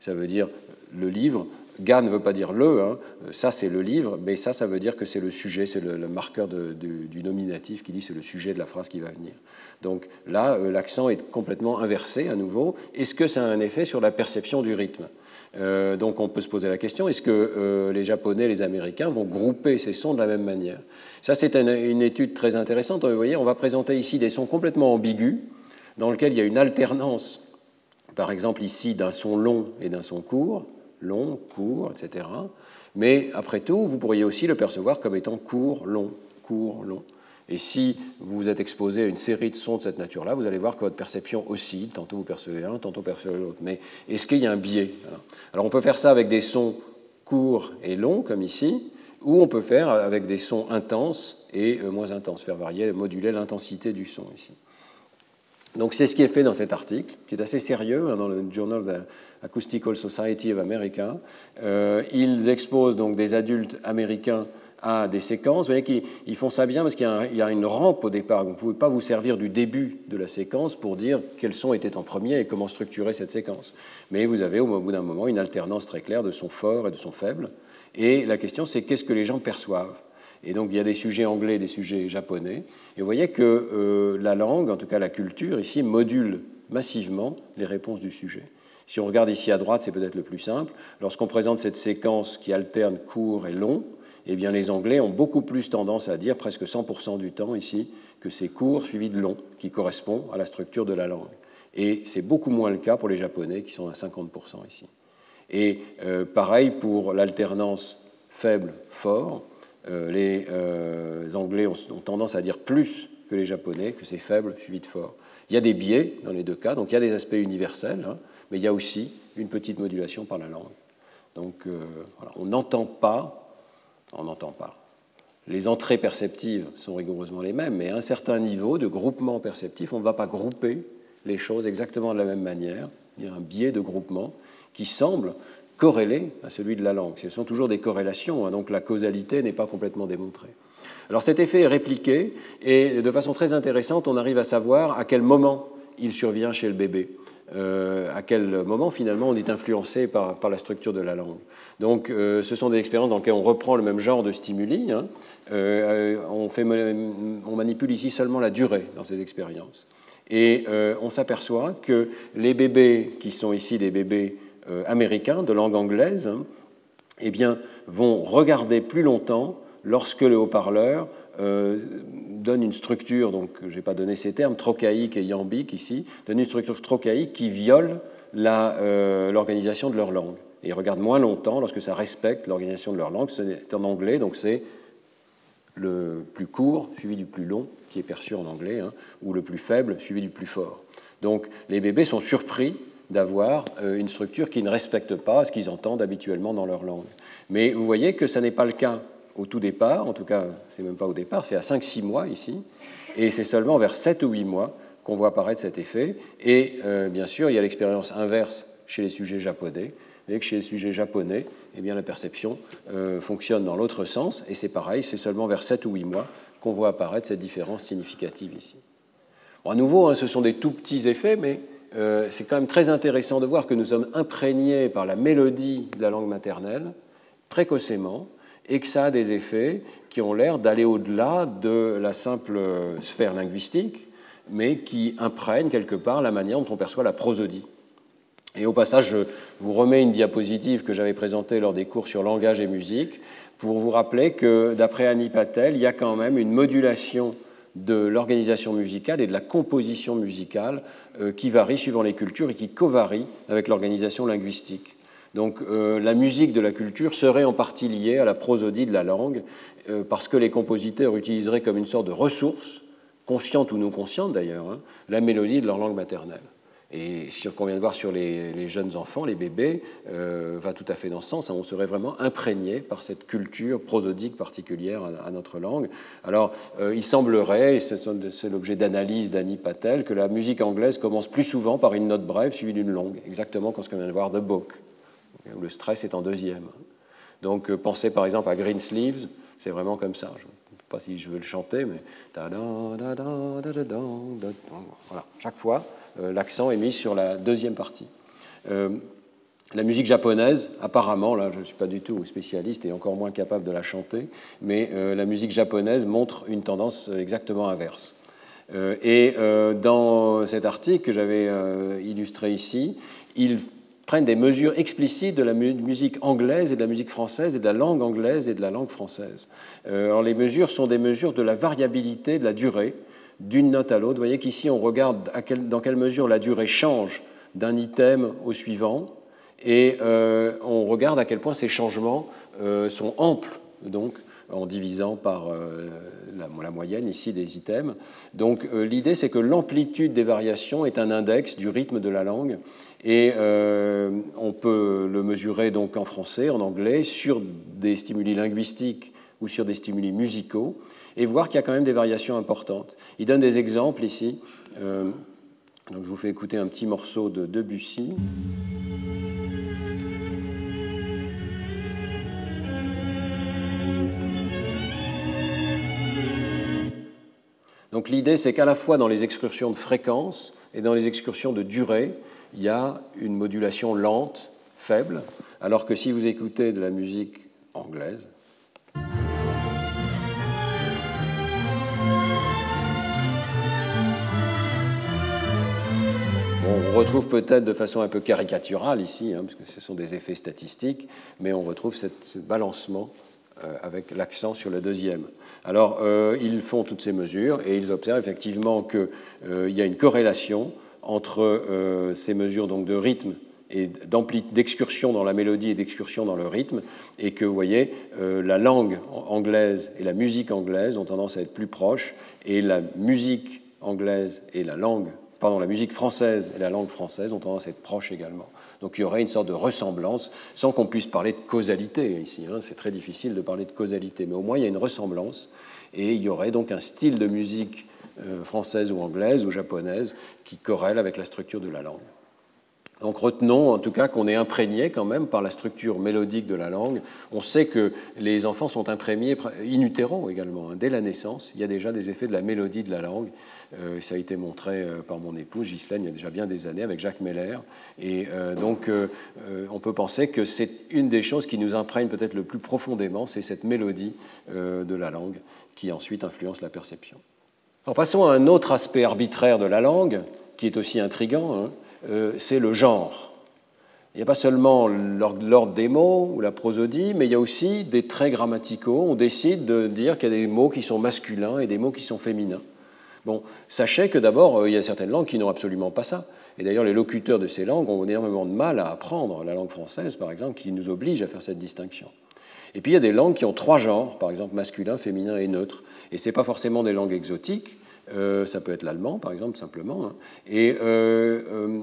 ça veut dire le livre. Ga ne veut pas dire le, hein. ça c'est le livre, mais ça, ça veut dire que c'est le sujet, c'est le, marqueur du nominatif qui dit c'est le sujet de la phrase qui va venir. Donc là, euh, l'accent est complètement inversé à nouveau. Est-ce que ça a un effet sur la perception du rythme? Euh, donc on peut se poser la question, est-ce que euh, les Japonais, les Américains vont grouper ces sons de la même manière? Ça, c'est une, étude très intéressante. Vous voyez, on va présenter ici des sons complètement ambigus, dans lesquels il y a une alternance, par exemple ici, d'un son long et d'un son court, long, court, etc. Mais après tout, vous pourriez aussi le percevoir comme étant court, long, court, long. Et si vous êtes exposé à une série de sons de cette nature-là, vous allez voir que votre perception oscille. Tantôt vous percevez un, tantôt vous percevez l'autre. Mais est-ce qu'il y a un biais Alors on peut faire ça avec des sons courts et longs, comme ici, ou on peut faire avec des sons intenses et euh, moins intenses, faire varier, moduler l'intensité du son ici. Donc c'est ce qui est fait dans cet article, qui est assez sérieux, hein, dans le Journal of the Acoustical Society of America. Euh, ils exposent donc des adultes américains à des séquences. Vous voyez qu'ils font ça bien parce qu'il y, a une rampe au départ. Vous ne pouvez pas vous servir du début de la séquence pour dire quels sons étaient en premier et comment structurer cette séquence. Mais vous avez au bout d'un moment une alternance très claire de son fort et de son faible. Et la question, c'est qu'est-ce que les gens perçoivent? Et donc il y a des sujets anglais, des sujets japonais. Et vous voyez que euh, la langue, en tout cas la culture, ici, module massivement les réponses du sujet. Si on regarde ici à droite, c'est peut-être le plus simple. Lorsqu'on présente cette séquence qui alterne court et long, eh bien, les Anglais ont beaucoup plus tendance à dire, presque 100% du temps ici, que c'est court suivi de long, qui correspond à la structure de la langue. Et c'est beaucoup moins le cas pour les Japonais, qui sont à 50% ici. Et euh, pareil pour l'alternance faible-fort, euh, les euh, Anglais ont, tendance à dire plus que les Japonais, que c'est faible suivi de fort. Il y a des biais dans les deux cas, donc il y a des aspects universels, hein, mais il y a aussi une petite modulation par la langue. Donc on n'entend pas on n'entend pas. Les entrées perceptives sont rigoureusement les mêmes, mais à un certain niveau de groupement perceptif, on ne va pas grouper les choses exactement de la même manière. Il y a un biais de groupement qui semble corrélé à celui de la langue. Ce sont toujours des corrélations, hein, donc la causalité n'est pas complètement démontrée. Alors cet effet est répliqué et de façon très intéressante, on arrive à savoir à quel moment il survient chez le bébé. Euh, à quel moment finalement on est influencé par, la structure de la langue. Donc euh, ce sont des expériences dans lesquelles on reprend le même genre de stimuli. Hein. Euh, on, fait, on, manipule ici seulement la durée dans ces expériences. Et on s'aperçoit que les bébés qui sont ici des bébés américains de langue anglaise, hein, eh bien, vont regarder plus longtemps lorsque le haut-parleur euh, donne une structure, donc je n'ai pas donné ces termes, trochaïque et iambique ici, donne une structure trochaïque qui viole euh, l'organisation de leur langue. Et ils regardent moins longtemps lorsque ça respecte l'organisation de leur langue. C'est en anglais, donc c'est le plus court suivi du plus long, qui est perçu en anglais, hein, ou le plus faible suivi du plus fort. Donc les bébés sont surpris d'avoir euh, une structure qui ne respecte pas ce qu'ils entendent habituellement dans leur langue. Mais vous voyez que ce n'est pas le cas au tout départ, en tout cas, c'est même pas au départ, c'est à 5-6 mois ici, et c'est seulement vers 7 ou 8 mois qu'on voit apparaître cet effet. Et euh, bien sûr, il y a l'expérience inverse chez les sujets japonais, et que chez les sujets japonais, eh bien, la perception euh, fonctionne dans l'autre sens, et c'est pareil, c'est seulement vers 7 ou 8 mois qu'on voit apparaître cette différence significative ici. À nouveau, hein, ce sont des tout petits effets, mais euh, c'est quand même très intéressant de voir que nous sommes imprégnés par la mélodie de la langue maternelle, précocement, et que ça a des effets qui ont l'air d'aller au-delà de la simple sphère linguistique, mais qui imprègnent quelque part la manière dont on perçoit la prosodie. Et au passage, je vous remets une diapositive que j'avais présentée lors des cours sur langage et musique pour vous rappeler que, d'après Annie Patel, il y a quand même une modulation de l'organisation musicale et de la composition musicale euh, qui varie suivant les cultures et qui covarie avec l'organisation linguistique. Donc euh, la musique de la culture serait en partie liée à la prosodie de la langue, euh, parce que les compositeurs utiliseraient comme une sorte de ressource, consciente ou non consciente d'ailleurs, hein, la mélodie de leur langue maternelle. Et ce qu'on vient de voir sur les, jeunes enfants, les bébés, euh, va tout à fait dans ce sens. Hein. On serait vraiment imprégné par cette culture prosodique particulière à, notre langue. Alors, il semblerait, et c'est l'objet d'analyse d'Annie Patel, que la musique anglaise commence plus souvent par une note brève suivie d'une longue, exactement comme ce qu'on vient de voir de Book, le stress est en deuxième. Donc, euh, pensez par exemple à Green Sleeves, c'est vraiment comme ça. Je ne sais pas si je veux le chanter, mais. Voilà, chaque fois. L'accent est mis sur la deuxième partie. La musique japonaise, apparemment, là je ne suis pas du tout spécialiste et encore moins capable de la chanter, mais la musique japonaise montre une tendance exactement inverse. et dans cet article que j'avais illustré ici, ils prennent des mesures explicites de la musique anglaise et de la musique française et de la langue anglaise et de la langue française. alors les mesures sont des mesures de la variabilité de la durée d'une note à l'autre. Vous voyez qu'ici, on regarde dans quelle mesure la durée change d'un item au suivant, et euh, on regarde à quel point ces changements euh, sont amples, donc en divisant par euh, la, moyenne ici des items. Donc l'idée, c'est que l'amplitude des variations est un index du rythme de la langue, et on peut le mesurer donc en français, en anglais, sur des stimuli linguistiques ou sur des stimuli musicaux et voir qu'il y a quand même des variations importantes. Il donne des exemples ici. Euh, donc je vous fais écouter un petit morceau de Debussy. Donc l'idée, c'est qu'à la fois dans les excursions de fréquence et dans les excursions de durée, il y a une modulation lente, faible, alors que si vous écoutez de la musique anglaise, On retrouve peut-être de façon un peu caricaturale ici, hein, parce que ce sont des effets statistiques, mais on retrouve ce balancement euh, avec l'accent sur le deuxième. Alors, euh, ils font toutes ces mesures et ils observent effectivement qu'il euh, y a une corrélation entre ces mesures donc, de rythme et d'excursion dans la mélodie et d'excursion dans le rythme, et que vous voyez, la langue anglaise et la musique anglaise ont tendance à être plus proches, et la musique anglaise et la langue pardon, la musique française et la langue française ont tendance à être proches également. Donc il y aurait une sorte de ressemblance, sans qu'on puisse parler de causalité ici. Hein. c'est très difficile de parler de causalité, mais au moins il y a une ressemblance, et il y aurait donc un style de musique euh, française ou anglaise ou japonaise qui corrèle avec la structure de la langue. Donc retenons en tout cas qu'on est imprégné quand même par la structure mélodique de la langue. On sait que les enfants sont imprégnés in utero également. Hein. Dès la naissance, il y a déjà des effets de la mélodie de la langue. Euh, ça a été montré euh, par mon épouse Ghislaine il y a déjà bien des années avec Jacques Meller. Et euh, donc on peut penser que c'est une des choses qui nous imprègne peut-être le plus profondément, c'est cette mélodie de la langue qui ensuite influence la perception. Passons à un autre aspect arbitraire de la langue qui est aussi intrigant. Hein. Euh, c'est le genre. Il n'y a pas seulement l'ordre des mots ou la prosodie, mais il y a aussi des traits grammaticaux. On décide de dire qu'il y a des mots qui sont masculins et des mots qui sont féminins. Bon, sachez que d'abord, euh, il y a certaines langues qui n'ont absolument pas ça. Et d'ailleurs, les locuteurs de ces langues ont énormément de mal à apprendre la langue française, par exemple, qui nous oblige à faire cette distinction. Et puis il y a des langues qui ont trois genres, par exemple masculin, féminin et neutre. Et ce n'est pas forcément des langues exotiques, euh, ça peut être l'allemand, par exemple, simplement. Hein. Et euh, euh,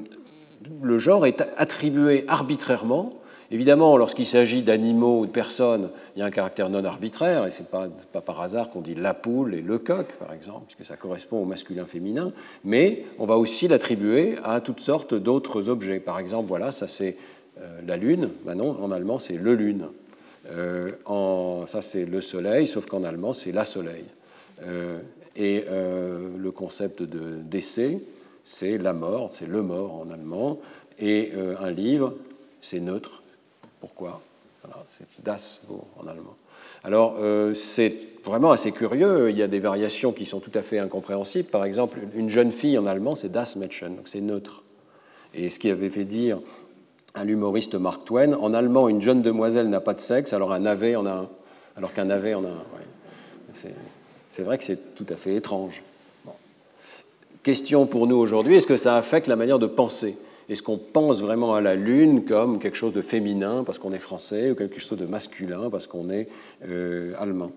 le genre est attribué arbitrairement. Évidemment, lorsqu'il s'agit d'animaux ou de personnes, il y a un caractère non arbitraire, et ce n'est pas, pas, par hasard qu'on dit la poule et le coq, par exemple, puisque ça correspond au masculin-féminin, mais on va aussi l'attribuer à toutes sortes d'autres objets. Par exemple, voilà, ça c'est la lune, ben non, en allemand c'est le lune. En, ça c'est le soleil, sauf qu'en allemand c'est la soleil. Et euh, le concept de décès, c'est la mort, c'est le mort en allemand. Et euh, un livre, c'est neutre. Pourquoi? C'est das en allemand. Alors, euh, c'est vraiment assez curieux. Il y a des variations qui sont tout à fait incompréhensibles. Par exemple, une jeune fille en allemand, c'est das Mädchen, donc c'est neutre. Et ce qui avait fait dire à l'humoriste Mark Twain, en allemand, une jeune demoiselle n'a pas de sexe, alors un navet en a. Alors qu'un navet en a un. C'est vrai que c'est tout à fait étrange. Question pour nous aujourd'hui, est-ce que ça affecte la manière de penser? Est-ce qu'on pense vraiment à la Lune comme quelque chose de féminin parce qu'on est français ou quelque chose de masculin parce qu'on est euh, allemand?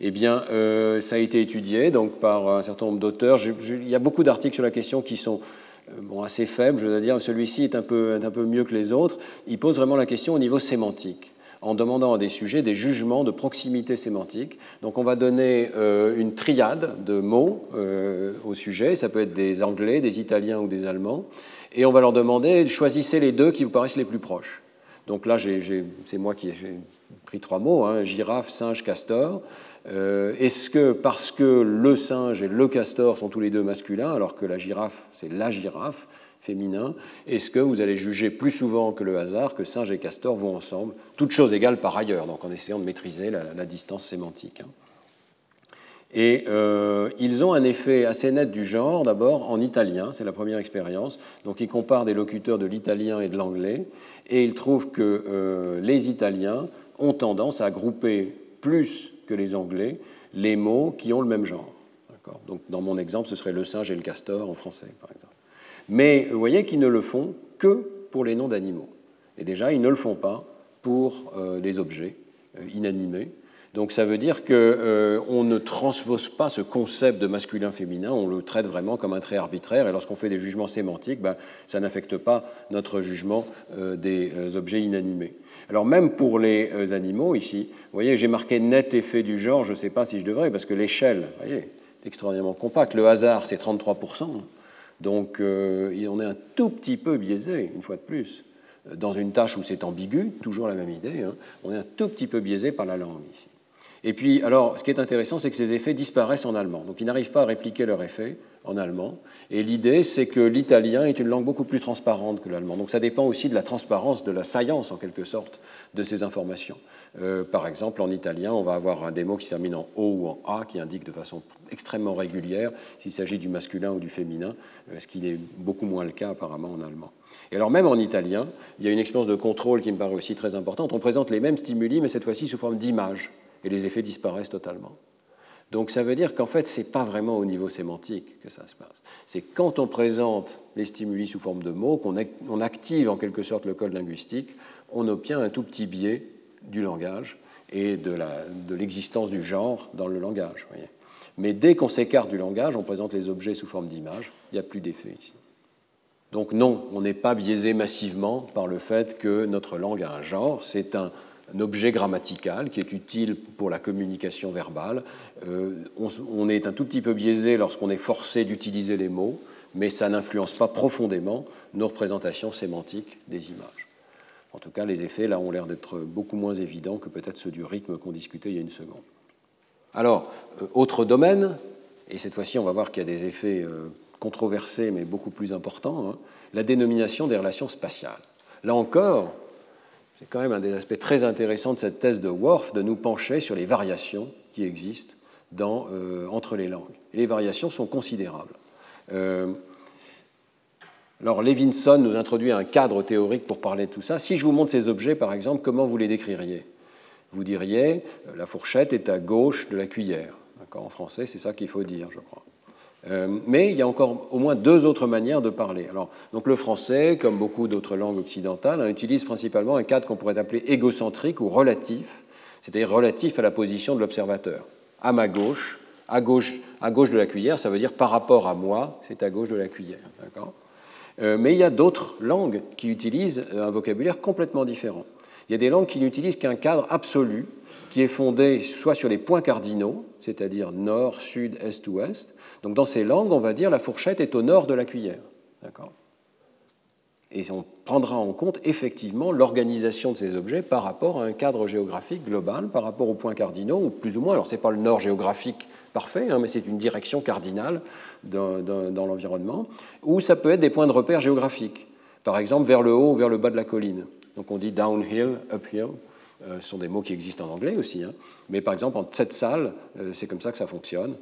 Eh bien, euh, ça a été étudié donc, par un certain nombre d'auteurs. Il y a beaucoup d'articles sur la question qui sont bon, assez faibles, je dois dire. Celui-ci est un, peu, un peu mieux que les autres. Il pose vraiment la question au niveau sémantique en demandant à des sujets des jugements de proximité sémantique. Donc on va donner euh, une triade de mots euh, au sujet, ça peut être des Anglais, des Italiens ou des Allemands, et on va leur demander, choisissez les deux qui vous paraissent les plus proches. Donc là, c'est moi qui ai pris trois mots, hein, girafe, singe, castor. Euh, est-ce que parce que le singe et le castor sont tous les deux masculins, alors que la girafe, c'est la girafe, féminin Est-ce que vous allez juger plus souvent que le hasard que singe et castor vont ensemble, toutes choses égales par ailleurs, donc en essayant de maîtriser la, distance sémantique hein. et euh, ils ont un effet assez net du genre, d'abord en italien, c'est la première expérience. Donc ils comparent des locuteurs de l'italien et de l'anglais, et ils trouvent que euh, les Italiens ont tendance à grouper plus les Anglais les mots qui ont le même genre. Donc dans mon exemple, ce serait le singe et le castor en français, par exemple. Mais vous voyez qu'ils ne le font que pour les noms d'animaux. Et déjà, ils ne le font pas pour euh, les objets euh, inanimés. Donc ça veut dire qu'on euh, ne transpose pas ce concept de masculin-féminin, on le traite vraiment comme un trait arbitraire, et lorsqu'on fait des jugements sémantiques, ben, ça n'affecte pas notre jugement des objets inanimés. Alors même pour les animaux, ici, vous voyez, j'ai marqué net effet du genre, je ne sais pas si je devrais, parce que l'échelle, vous voyez, est extraordinairement compacte. Le hasard, c'est 33%. Donc euh, on est un tout petit peu biaisé, une fois de plus, dans une tâche où c'est ambigu, toujours la même idée, hein. on est un tout petit peu biaisé par la langue ici. Et puis, alors, ce qui est intéressant, c'est que ces effets disparaissent en allemand. Donc, ils n'arrivent pas à répliquer leur effet en allemand. Et l'idée, c'est que l'italien est une langue beaucoup plus transparente que l'allemand. Donc, ça dépend aussi de la transparence, de la saillance, en quelque sorte, de ces informations. Euh, par exemple, en italien, on va avoir des mots qui se terminent en O ou en A, qui indiquent de façon extrêmement régulière s'il s'agit du masculin ou du féminin, euh, ce qui est beaucoup moins le cas apparemment en allemand. Et alors même en italien, il y a une expérience de contrôle qui me paraît aussi très importante. On présente les mêmes stimuli, mais cette fois-ci sous forme d'images, et les effets disparaissent totalement. Donc ça veut dire qu'en fait, ce n'est pas vraiment au niveau sémantique que ça se passe. C'est quand on présente les stimuli sous forme de mots, qu'on active en quelque sorte le code linguistique, on obtient un tout petit biais du langage et de l'existence du genre dans le langage. Mais dès qu'on s'écarte du langage, on présente les objets sous forme d'image, il n'y a plus d'effet ici. Donc non, on n'est pas biaisé massivement par le fait que notre langue a un genre, c'est un, objet grammatical qui est utile pour la communication verbale. Euh, on, est un tout petit peu biaisé lorsqu'on est forcé d'utiliser les mots, mais ça n'influence pas profondément nos représentations sémantiques des images. En tout cas, les effets, là, ont l'air d'être beaucoup moins évidents que peut-être ceux du rythme qu'on discutait il y a une seconde. Alors, euh, autre domaine, et cette fois-ci, on va voir qu'il y a des effets euh, controversés, mais beaucoup plus importants, hein, la dénomination des relations spatiales. Là encore, c'est quand même un des aspects très intéressants de cette thèse de Worf, de nous pencher sur les variations qui existent dans, euh, entre les langues. Et les variations sont considérables. Alors Levinson nous introduit un cadre théorique pour parler de tout ça. Si je vous montre ces objets, par exemple, comment vous les décririez? Vous diriez, euh, la fourchette est à gauche de la cuillère. En français, c'est ça qu'il faut dire, je crois. Euh, mais il y a encore au moins deux autres manières de parler. Alors, donc le français, comme beaucoup d'autres langues occidentales, hein, utilise principalement un cadre qu'on pourrait appeler égocentrique ou relatif, c'est-à-dire relatif à la position de l'observateur. À ma gauche, à gauche, à gauche de la cuillère, ça veut dire par rapport à moi, c'est à gauche de la cuillère. Euh, mais il y a d'autres langues qui utilisent un vocabulaire complètement différent. Il y a des langues qui n'utilisent qu'un cadre absolu, qui est fondé soit sur les points cardinaux, c'est-à-dire nord, sud, est, ouest. Donc dans ces langues, on va dire la fourchette est au nord de la cuillère. D'accord? Et on prendra en compte effectivement l'organisation de ces objets par rapport à un cadre géographique global, par rapport aux points cardinaux, ou plus ou moins. Alors, ce n'est pas le nord géographique parfait, hein, mais c'est une direction cardinale dans, l'environnement, ou ça peut être des points de repère géographiques, par exemple vers le haut ou vers le bas de la colline. Donc, on dit downhill, uphill. Euh, ce sont des mots qui existent en anglais aussi, hein. mais par exemple en cette salle, euh, c'est comme ça que ça fonctionne.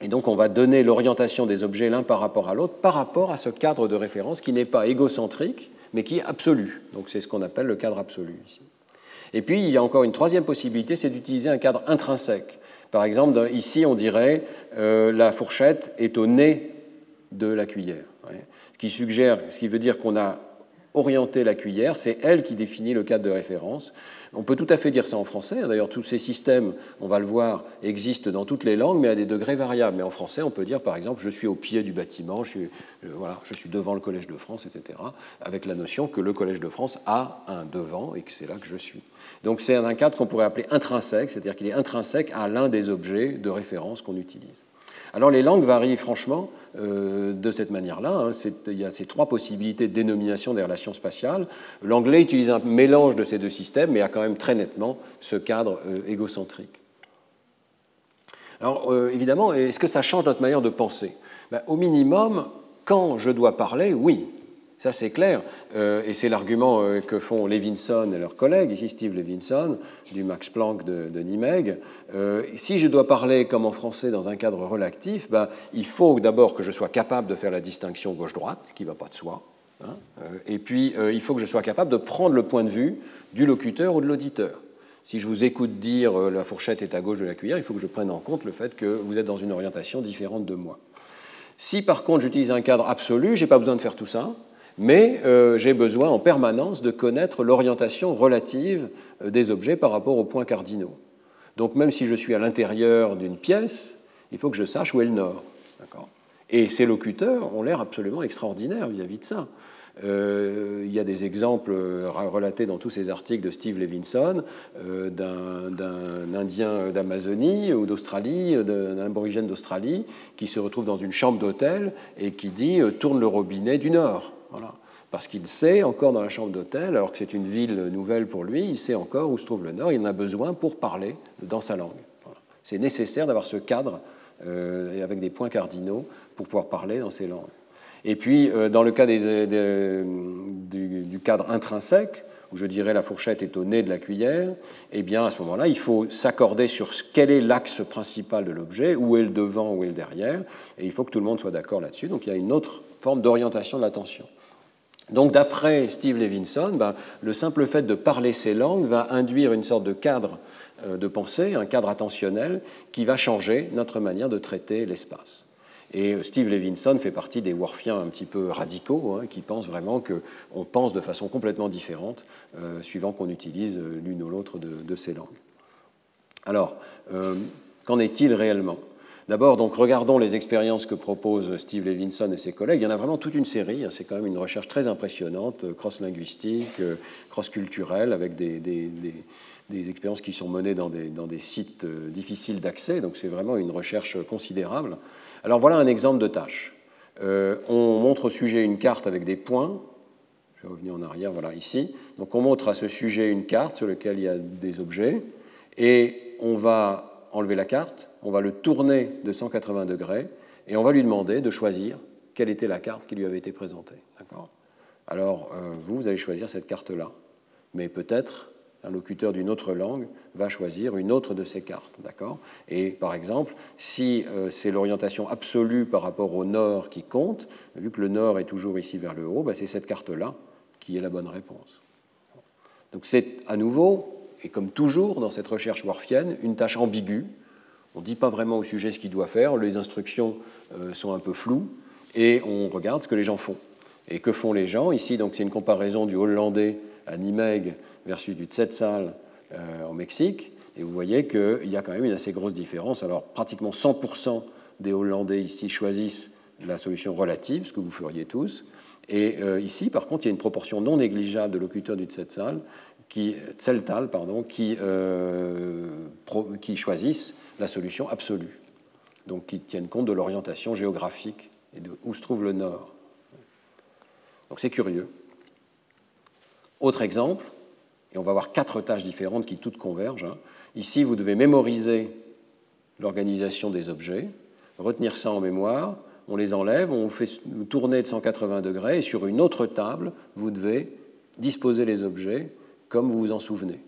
Et donc on va donner l'orientation des objets l'un par rapport à l'autre par rapport à ce cadre de référence qui n'est pas égocentrique, mais qui est absolu. Donc c'est ce qu'on appelle le cadre absolu ici. Et puis il y a encore une troisième possibilité, c'est d'utiliser un cadre intrinsèque. Par exemple, ici on dirait euh, la fourchette est au nez de la cuillère, ce qui suggère, ce qui veut dire qu'on a orienter la cuillère, c'est elle qui définit le cadre de référence. On peut tout à fait dire ça en français, d'ailleurs tous ces systèmes, on va le voir, existent dans toutes les langues, mais à des degrés variables. Mais en français, on peut dire par exemple, je suis au pied du bâtiment, je suis, euh, voilà, je suis devant le Collège de France, etc., avec la notion que le Collège de France a un devant et que c'est là que je suis. Donc c'est un cadre qu'on pourrait appeler intrinsèque, c'est-à-dire qu'il est intrinsèque à l'un des objets de référence qu'on utilise. Alors les langues varient franchement euh, de cette manière-là. Hein. Il y a ces trois possibilités de dénomination des relations spatiales. L'anglais utilise un mélange de ces deux systèmes, mais a quand même très nettement ce cadre euh, égocentrique. Alors euh, évidemment, est-ce que ça change notre manière de penser? Ben, Au minimum, quand je dois parler, oui. Ça, c'est clair. Euh, et c'est l'argument euh, que font Levinson et leurs collègues, ici Steve Levinson, du Max Planck de, de. Euh, si je dois parler comme en français dans un cadre relatif, ben, il faut d'abord que je sois capable de faire la distinction gauche-droite, qui ne va pas de soi. Hein. et puis, il faut que je sois capable de prendre le point de vue du locuteur ou de l'auditeur. Si je vous écoute dire la fourchette est à gauche de la cuillère, il faut que je prenne en compte le fait que vous êtes dans une orientation différente de moi. Si par contre j'utilise un cadre absolu, je n'ai pas besoin de faire tout ça mais euh, j'ai besoin en permanence de connaître l'orientation relative euh, des objets par rapport aux points cardinaux. Donc même si je suis à l'intérieur d'une pièce, il faut que je sache où est le nord. Et ces locuteurs ont l'air absolument extraordinaires vis-à-vis de ça. Euh, il y a des exemples relatés dans tous ces articles de Steve Levinson d'un Indien d'Amazonie ou d'Australie, d'un aborigène d'Australie, qui se retrouve dans une chambre d'hôtel et qui dit tourne le robinet du nord. Parce qu'il sait encore dans la chambre d'hôtel, alors que c'est une ville nouvelle pour lui, il sait encore où se trouve le Nord, il en a besoin pour parler dans sa langue. C'est nécessaire d'avoir ce cadre euh, avec des points cardinaux pour pouvoir parler dans ces langues. Et puis, euh, dans le cas du, cadre intrinsèque, où je dirais la fourchette est au nez de la cuillère, eh bien à ce moment-là, il faut s'accorder sur quel est l'axe principal de l'objet, où est le devant, où est le derrière, et il faut que tout le monde soit d'accord là-dessus. Donc il y a une autre forme d'orientation de l'attention. Donc d'après Steve Levinson, ben, le simple fait de parler ces langues va induire une sorte de cadre euh, de pensée, un cadre attentionnel qui va changer notre manière de traiter l'espace. Et Steve Levinson fait partie des Worfiens un petit peu radicaux, hein, qui pensent vraiment qu'on pense de façon complètement différente, euh, suivant qu'on utilise euh, l'une ou l'autre de, ces langues. Alors, qu'en est-il réellement? D'abord, donc, regardons les expériences que propose Steve Levinson et ses collègues. Il y en a vraiment toute une série. Hein. C'est quand même une recherche très impressionnante, euh, cross-linguistique, euh, cross-culturelle, avec des, expériences qui sont menées dans des, sites euh, difficiles d'accès. Donc, c'est vraiment une recherche considérable. Alors, voilà un exemple de tâche. on montre au sujet une carte avec des points. Je vais revenir en arrière, voilà, ici. Donc, on montre à ce sujet une carte sur laquelle il y a des objets. Et on va enlever la carte, on va le tourner de 180 degrés et on va lui demander de choisir quelle était la carte qui lui avait été présentée. Alors, euh, vous, vous allez choisir cette carte-là. Mais peut-être un locuteur d'une autre langue va choisir une autre de ces cartes. D'accord? Et par exemple, si euh, c'est l'orientation absolue par rapport au nord qui compte, vu que le nord est toujours ici vers le haut, bah, c'est cette carte-là qui est la bonne réponse. Donc c'est à nouveau et comme toujours dans cette recherche warfienne, une tâche ambiguë. On ne dit pas vraiment au sujet ce qu'il doit faire, les instructions euh, sont un peu floues, et on regarde ce que les gens font. Et que font les gens Ici, donc, c'est une comparaison du hollandais à Nimeg versus du Tsetzal euh, au Mexique. Et vous voyez qu'il y a quand même une assez grosse différence. Alors, pratiquement 100% des Hollandais ici choisissent la solution relative, ce que vous feriez tous. Et euh, ici, par contre, il y a une proportion non négligeable de locuteurs du Tseltal qui, pardon, euh, qui choisissent la solution absolue, donc qui tiennent compte de l'orientation géographique et de où se trouve le nord. Donc c'est curieux. Autre exemple, et on va avoir quatre tâches différentes qui toutes convergent. Hein. Ici, vous devez mémoriser l'organisation des objets, retenir ça en mémoire, on les enlève, on fait tourner de 180 degrés, et sur une autre table, vous devez disposer les objets comme vous vous en souvenez.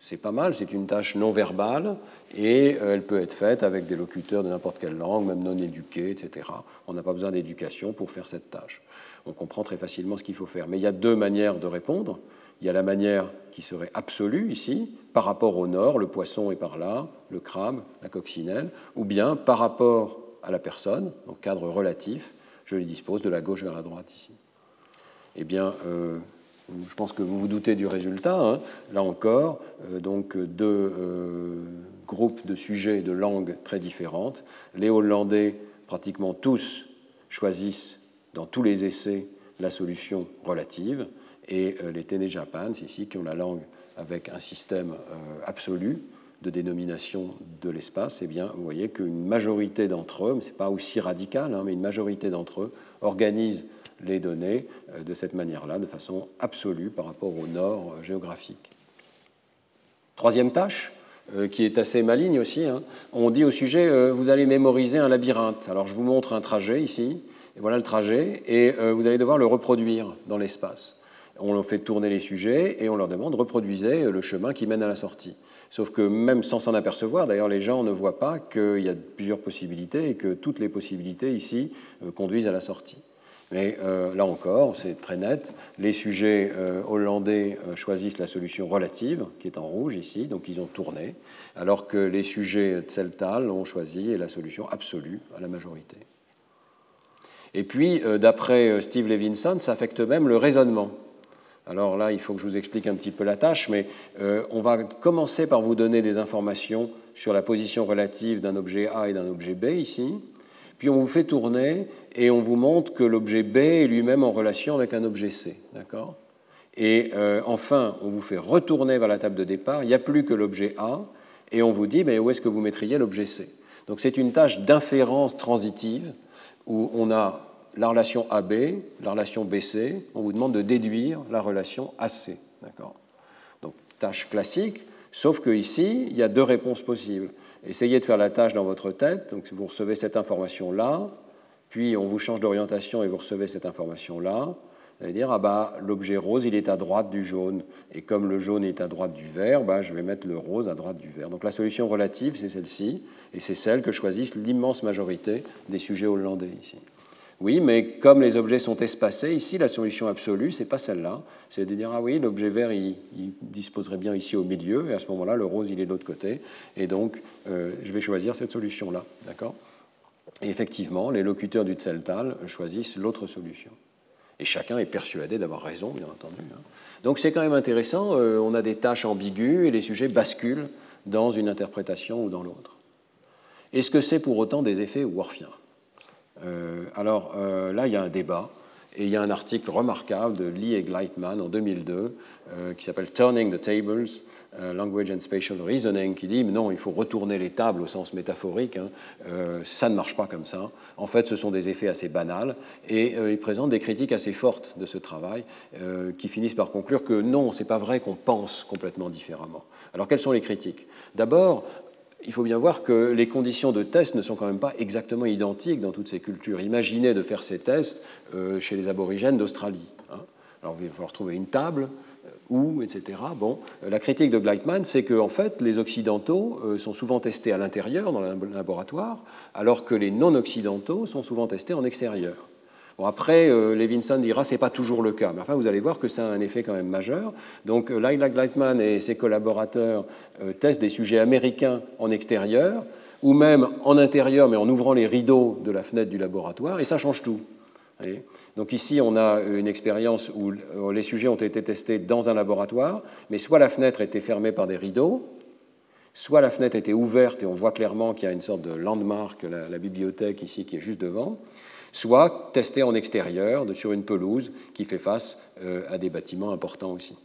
C'est pas mal, c'est une tâche non verbale et euh, elle peut être faite avec des locuteurs de n'importe quelle langue, même non éduqués, etc. On n'a pas besoin d'éducation pour faire cette tâche. On comprend très facilement ce qu'il faut faire. Mais il y a deux manières de répondre. Il y a la manière qui serait absolue ici, par rapport au nord, le poisson est par là, le crabe, la coccinelle, ou bien par rapport à la personne, donc cadre relatif, je les dispose de la gauche vers la droite ici. Eh bien, euh, je pense que vous vous doutez du résultat. Hein. Là encore, euh, donc deux euh, groupes de sujets et de langues très différentes. Les Hollandais, pratiquement tous, choisissent dans tous les essais la solution relative, et euh, les Tene Japans, ici, qui ont la langue avec un système absolu de dénomination de l'espace, eh bien, vous voyez qu'une majorité d'entre eux, ce n'est pas aussi radical, hein, mais une majorité d'entre eux organisent les données euh, de cette manière-là, de façon absolue par rapport au nord euh, géographique. Troisième tâche, euh, qui est assez maligne aussi, hein. on dit au sujet, vous allez mémoriser un labyrinthe. Alors je vous montre un trajet ici, et voilà le trajet, et vous allez devoir le reproduire dans l'espace. On fait tourner les sujets et on leur demande reproduisez le chemin qui mène à la sortie. Sauf que même sans s'en apercevoir, d'ailleurs les gens ne voient pas qu'il y a plusieurs possibilités et que toutes les possibilités ici conduisent à la sortie. Mais euh, là encore, c'est très net. Les sujets euh, hollandais euh, choisissent la solution relative, qui est en rouge ici, donc ils ont tourné, alors que les sujets Tseltal ont choisi la solution absolue à la majorité. Et puis, d'après Steve Levinson, ça affecte même le raisonnement. Alors là, il faut que je vous explique un petit peu la tâche, mais on va commencer par vous donner des informations sur la position relative d'un objet A et d'un objet B ici. Puis on vous fait tourner et on vous montre que l'objet B est lui-même en relation avec un objet C. D'accord? Et euh, enfin, on vous fait retourner vers la table de départ, il n'y a plus que l'objet A, et on vous dit mais où est-ce que vous mettriez l'objet C? Donc c'est une tâche d'inférence transitive où on a la relation AB, la relation BC, on vous demande de déduire la relation AC. D'accord? Donc tâche classique, sauf qu'ici, il y a deux réponses possibles. Essayez de faire la tâche dans votre tête, donc vous recevez cette information-là, puis on vous change d'orientation et vous recevez cette information-là, vous allez dire, ah bah, l'objet rose, il est à droite du jaune. Et comme le jaune est à droite du vert, bah, je vais mettre le rose à droite du vert. Donc la solution relative, c'est celle-ci, et c'est celle que choisissent l'immense majorité des sujets hollandais ici. Oui, mais comme les objets sont espacés, ici, la solution absolue, ce n'est pas celle-là. C'est de dire, ah oui, l'objet vert, il, disposerait bien ici au milieu, et à ce moment-là, le rose, il est de l'autre côté. Et donc, euh, je vais choisir cette solution-là. D'accord? Et effectivement, les locuteurs du Tseltal choisissent l'autre solution. Et chacun est persuadé d'avoir raison, bien entendu. Hein. Donc c'est quand même intéressant, euh, on a des tâches ambiguës et les sujets basculent dans une interprétation ou dans l'autre. Est-ce que c'est pour autant des effets worfiens Alors euh, là, il y a un débat. Et il y a un article remarquable de Lee et Gleitman en 2002 qui s'appelle Turning the Tables euh, Language and Spatial Reasoning qui dit non, il faut retourner les tables au sens métaphorique, hein. euh, ça ne marche pas comme ça. En fait, ce sont des effets assez banals et euh, il présente des critiques assez fortes de ce travail qui finissent par conclure que non, c'est pas vrai qu'on pense complètement différemment. Alors, quelles sont les critiques? D'abord, il faut bien voir que les conditions de test ne sont quand même pas exactement identiques dans toutes ces cultures. Imaginez de faire ces tests chez les aborigènes d'Australie. Hein. Alors, il va falloir trouver une table, où, etc. Bon, euh, la critique de Gleitman, c'est que en fait, les Occidentaux euh, sont souvent testés à l'intérieur, dans le laboratoire, alors que les non-Occidentaux sont souvent testés en extérieur. Bon, après, euh, Levinson dira c'est pas toujours le cas, mais enfin, vous allez voir que ça a un effet quand même majeur. Donc, Laila Gleitman et ses collaborateurs testent des sujets américains en extérieur, ou même en intérieur, mais en ouvrant les rideaux de la fenêtre du laboratoire, et ça change tout. Donc ici, on a une expérience où les sujets ont été testés dans un laboratoire, mais soit la fenêtre était fermée par des rideaux, soit la fenêtre était ouverte et on voit clairement qu'il y a une sorte de landmark, la, bibliothèque ici qui est juste devant, soit testé en extérieur sur une pelouse qui fait face euh, à des bâtiments importants aussi.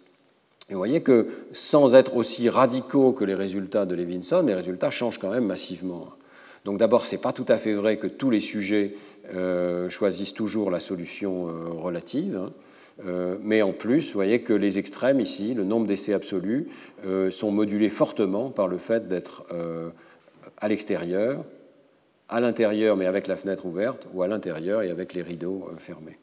Et vous voyez que sans être aussi radicaux que les résultats de Levinson, les résultats changent quand même massivement. Donc d'abord, ce n'est pas tout à fait vrai que tous les sujets euh, choisissent toujours la solution euh, relative. Hein. Mais en plus, vous voyez que les extrêmes ici, le nombre d'essais absolus, sont modulés fortement par le fait d'être à l'extérieur, à l'intérieur mais avec la fenêtre ouverte, ou à l'intérieur et avec les rideaux fermés.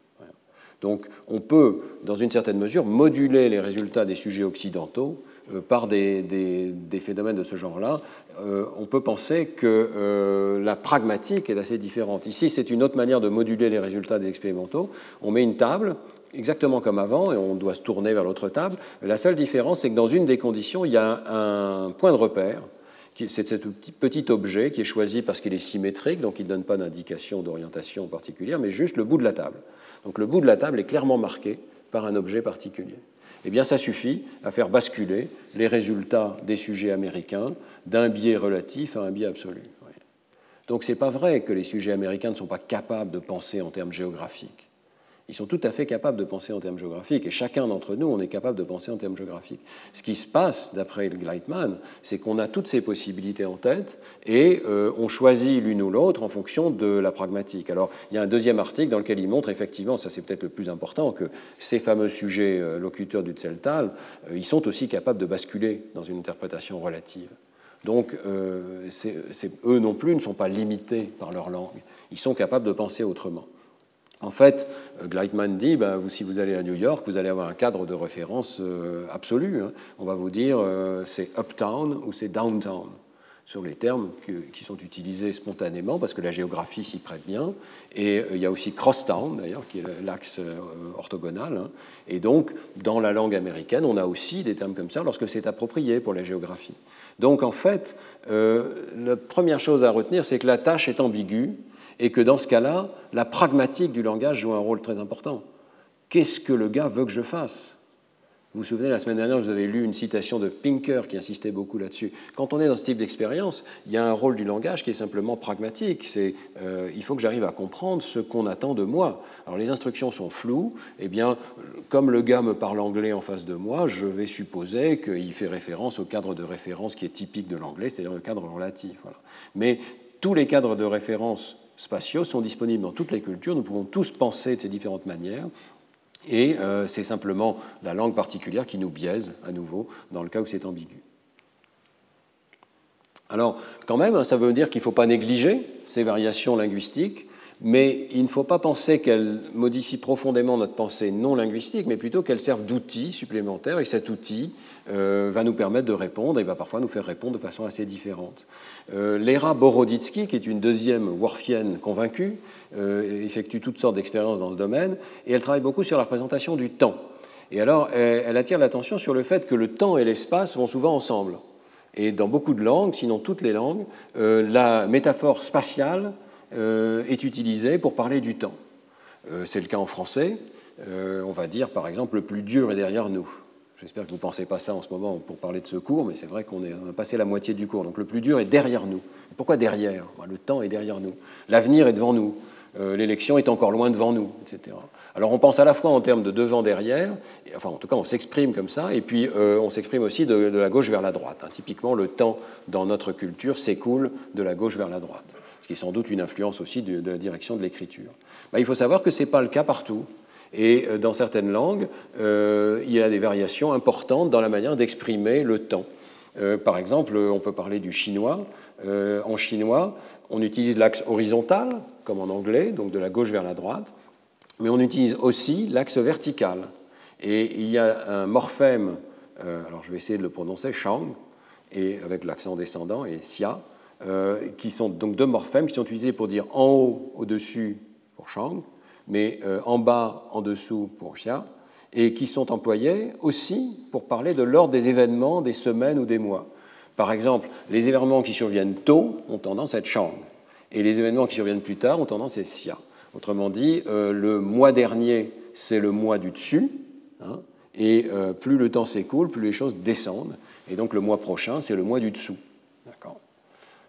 Donc on peut, dans une certaine mesure, moduler les résultats des sujets occidentaux euh, par des, phénomènes de ce genre-là, euh, on peut penser que euh, la pragmatique est assez différente. Ici, c'est une autre manière de moduler les résultats des expérimentaux. On met une table, exactement comme avant, et on doit se tourner vers l'autre table. La seule différence, c'est que dans une des conditions, il y a un point de repère. C'est ce petit objet qui est choisi parce qu'il est symétrique, donc il ne donne pas d'indication d'orientation particulière, mais juste le bout de la table. Donc le bout de la table est clairement marqué par un objet particulier eh bien ça suffit à faire basculer les résultats des sujets américains d'un biais relatif à un biais absolu. Donc ce n'est pas vrai que les sujets américains ne sont pas capables de penser en termes géographiques ils sont tout à fait capables de penser en termes géographiques, et chacun d'entre nous, on est capable de penser en termes géographiques. Ce qui se passe, d'après Gleitman, c'est qu'on a toutes ces possibilités en tête, et euh, on choisit l'une ou l'autre en fonction de la pragmatique. Alors, il y a un deuxième article dans lequel il montre effectivement, ça c'est peut-être le plus important, que ces fameux sujets euh, locuteurs du Tseltal, euh, ils sont aussi capables de basculer dans une interprétation relative. Donc, eux non plus ne sont pas limités par leur langue. Ils sont capables de penser autrement. En fait, euh, Gleitman dit, ben, si vous allez à New York, vous allez avoir un cadre de référence euh, absolu. Hein. On va vous dire euh, c'est uptown ou c'est downtown sur les termes qui sont utilisés spontanément parce que la géographie s'y prête bien. Et il y a aussi crosstown, d'ailleurs, qui est l'axe orthogonal. Hein. Et donc, dans la langue américaine, on a aussi des termes comme ça lorsque c'est approprié pour la géographie. Donc, en fait, la première chose à retenir, c'est que la tâche est ambiguë et que dans ce cas-là, la pragmatique du langage joue un rôle très important. Qu'est-ce que le gars veut que je fasse? Vous vous souvenez, la semaine dernière, vous avez lu une citation de Pinker qui insistait beaucoup là-dessus. Quand on est dans ce type d'expérience, il y a un rôle du langage qui est simplement pragmatique. C'est euh, il faut que j'arrive à comprendre ce qu'on attend de moi. Alors les instructions sont floues. Eh bien, comme le gars me parle anglais en face de moi, je vais supposer qu'il fait référence au cadre de référence qui est typique de l'anglais, c'est-à-dire le cadre relatif. Mais tous les cadres de référence spatiaux sont disponibles dans toutes les cultures. Nous pouvons tous penser de ces différentes manières. Et euh, c'est simplement la langue particulière qui nous biaise à nouveau dans le cas où c'est ambigu. Alors, quand même, ça veut dire qu'il ne faut pas négliger ces variations linguistiques mais il ne faut pas penser qu'elle modifie profondément notre pensée non linguistique, mais plutôt qu'elle serve d'outil supplémentaire, et cet outil euh, va nous permettre de répondre, et va parfois nous faire répondre de façon assez différente. Euh, Lera Boroditsky, qui est une deuxième Worfienne convaincue, euh, effectue toutes sortes d'expériences dans ce domaine, et elle travaille beaucoup sur la représentation du temps. Et alors, elle attire l'attention sur le fait que le temps et l'espace vont souvent ensemble. Et dans beaucoup de langues, sinon toutes les langues, la métaphore spatiale euh, est utilisé pour parler du temps. Euh, c'est le cas en français. Euh, on va dire, par exemple, le plus dur est derrière nous. J'espère que vous ne pensez pas ça en ce moment pour parler de ce cours, mais c'est vrai qu'on a passé la moitié du cours. Donc le plus dur est derrière nous. Pourquoi derrière? Le temps est derrière nous. L'avenir est devant nous. L'élection est encore loin devant nous, etc. Alors on pense à la fois en termes de devant, derrière, enfin en tout cas on s'exprime comme ça, et puis on s'exprime aussi de, la gauche vers la droite. Hein. Typiquement, le temps dans notre culture s'écoule de la gauche vers la droite ce qui est sans doute une influence aussi de, la direction de l'écriture. Bah, il faut savoir que ce n'est pas le cas partout. Et euh, dans certaines langues, euh, il y a des variations importantes dans la manière d'exprimer le temps. Euh, par exemple, on peut parler du chinois. en chinois, on utilise l'axe horizontal, comme en anglais, donc de la gauche vers la droite, mais on utilise aussi l'axe vertical. Et il y a un morphème, alors je vais essayer de le prononcer, shang, et avec l'accent descendant, et xia, euh, qui sont donc deux morphèmes qui sont utilisés pour dire en haut, au-dessus pour Shang, mais euh, en bas, en dessous pour Xia, et qui sont employés aussi pour parler de l'ordre des événements des semaines ou des mois. Par exemple, les événements qui surviennent tôt ont tendance à être Shang, et les événements qui surviennent plus tard ont tendance à être Xia. Autrement dit, euh, le mois dernier, c'est le mois du dessus, hein, et plus le temps s'écoule, plus les choses descendent, et donc le mois prochain, c'est le mois du dessous.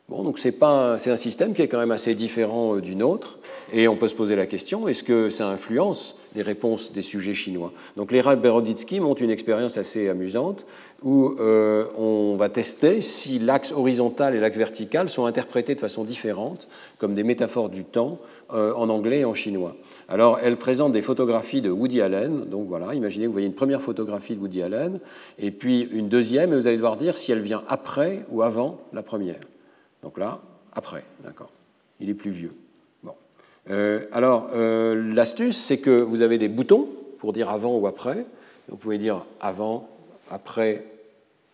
Bon, donc c'est un système qui est quand même assez différent euh, du nôtre, et on peut se poser la question est-ce que ça influence les réponses des sujets chinois? Donc les Beroditsky montrent une expérience assez amusante où euh, on va tester si l'axe horizontal et l'axe vertical sont interprétés de façon différente, comme des métaphores du temps, euh, en anglais et en chinois. Alors, elle présente des photographies de Woody Allen. Donc voilà, imaginez vous voyez une première photographie de Woody Allen, et puis une deuxième, et vous allez devoir dire si elle vient après ou avant la première. Donc là, après, d'accord. Il est plus vieux. Bon. Euh, alors, euh, l'astuce, c'est que vous avez des boutons pour dire avant ou après. Vous pouvez dire avant, après,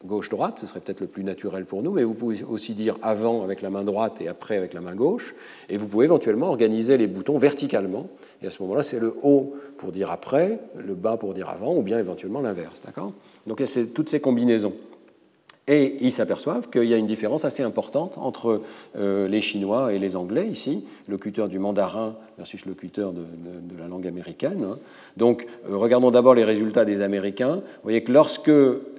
gauche-droite, ce serait peut-être le plus naturel pour nous, mais vous pouvez aussi dire avant avec la main droite et après avec la main gauche, et vous pouvez éventuellement organiser les boutons verticalement, et à ce moment-là, c'est le haut pour dire après, le bas pour dire avant, ou bien éventuellement l'inverse, d'accord? Donc il y a toutes ces combinaisons. Et ils s'aperçoivent qu'il y a une différence assez importante entre euh, les Chinois et les Anglais ici, locuteur du mandarin versus locuteur de, de, la langue américaine. Hein. Donc euh, regardons d'abord les résultats des Américains. Vous voyez que lorsque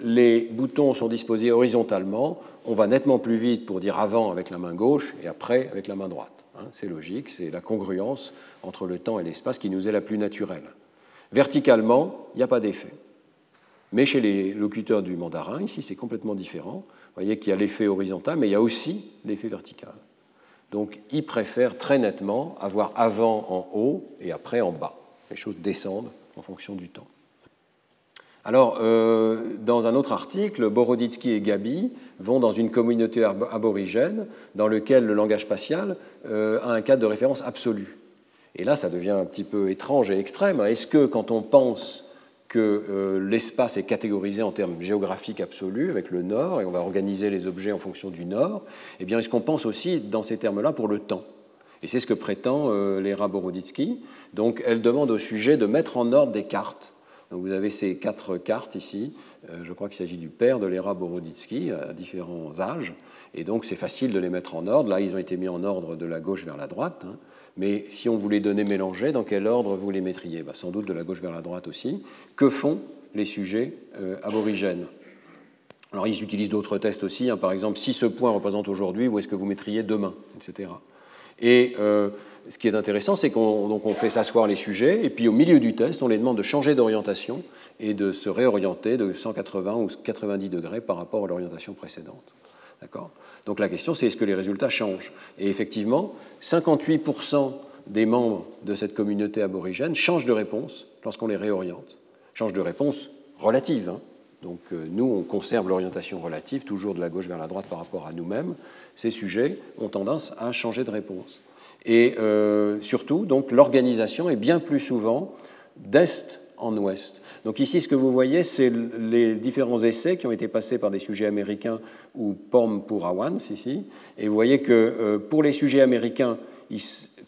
les boutons sont disposés horizontalement, on va nettement plus vite pour dire avant avec la main gauche et après avec la main droite. Hein. C'est logique, c'est la congruence entre le temps et l'espace qui nous est la plus naturelle. Verticalement, il n'y a pas d'effet. Mais chez les locuteurs du mandarin, ici, c'est complètement différent. Vous voyez qu'il y a l'effet horizontal, mais il y a aussi l'effet vertical. Donc, ils préfèrent très nettement avoir avant en haut et après en bas. Les choses descendent en fonction du temps. Alors, euh, dans un autre article, Boroditsky et Gabi vont dans une communauté aborigène dans laquelle le langage spatial euh, a un cadre de référence absolu. Et là, ça devient un petit peu étrange et extrême. Est-ce que quand on pense que euh, l'espace est catégorisé en termes géographiques absolus, avec le nord, et on va organiser les objets en fonction du nord, eh bien, est-ce qu'on pense aussi dans ces termes-là pour le temps? Et c'est ce que prétend euh, Lera Boroditsky. Donc, elle demande au sujet de mettre en ordre des cartes. Donc, vous avez ces quatre cartes ici. Euh, je crois qu'il s'agit du père de Lera Boroditsky à différents âges. Et donc, c'est facile de les mettre en ordre. Là, ils ont été mis en ordre de la gauche vers la droite. Hein. Mais si on voulait donner mélanger, dans quel ordre vous les mettriez bah, Sans doute de la gauche vers la droite aussi. Que font les sujets euh, aborigènes Alors ils utilisent d'autres tests aussi. Hein. par exemple, si ce point représente aujourd'hui, où est-ce que vous mettriez demain Etc. Et euh, ce qui est intéressant, c'est qu'on on fait s'asseoir les sujets, et puis au milieu du test, on les demande de changer d'orientation et de se réorienter de 180 ou 90 degrés par rapport à l'orientation précédente. Donc la question, c'est est-ce que les résultats changent? Et effectivement, 58% des membres de cette communauté aborigène changent de réponse lorsqu'on les réoriente. Changent de réponse relative. Hein. Donc euh, nous, on conserve l'orientation relative, toujours de la gauche vers la droite par rapport à nous-mêmes. Ces sujets ont tendance à changer de réponse. Et euh, surtout, donc l'organisation est bien plus souvent d'est en ouest. Donc ici, ce que vous voyez, c'est les différents essais qui ont été passés par des sujets américains ou POM pour Awans ici. Et vous voyez que euh, pour les sujets américains, ils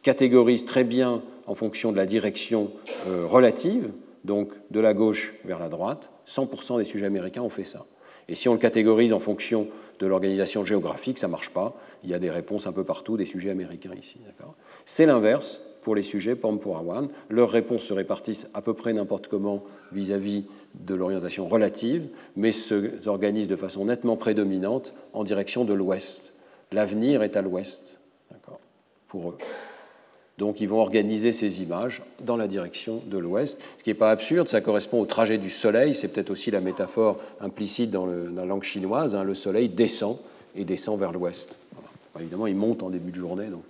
catégorisent très bien en fonction de la direction euh, relative, donc de la gauche vers la droite. 100% des sujets américains ont fait ça. Et si on le catégorise en fonction de l'organisation géographique, ça ne marche pas. Il y a des réponses un peu partout des sujets américains ici. C'est l'inverse pour les sujets, POM pour. Leurs réponses se répartissent à peu près n'importe comment vis-à-vis de l'orientation relative, mais s'organisent de façon nettement prédominante en direction de l'ouest. L'avenir est à l'ouest, pour eux. Donc ils vont organiser ces images dans la direction de l'ouest, ce qui n'est pas absurde, ça correspond au trajet du soleil, c'est peut-être aussi la métaphore implicite dans, la langue chinoise, hein. le soleil descend et descend vers l'ouest. Évidemment, il monte en début de journée, donc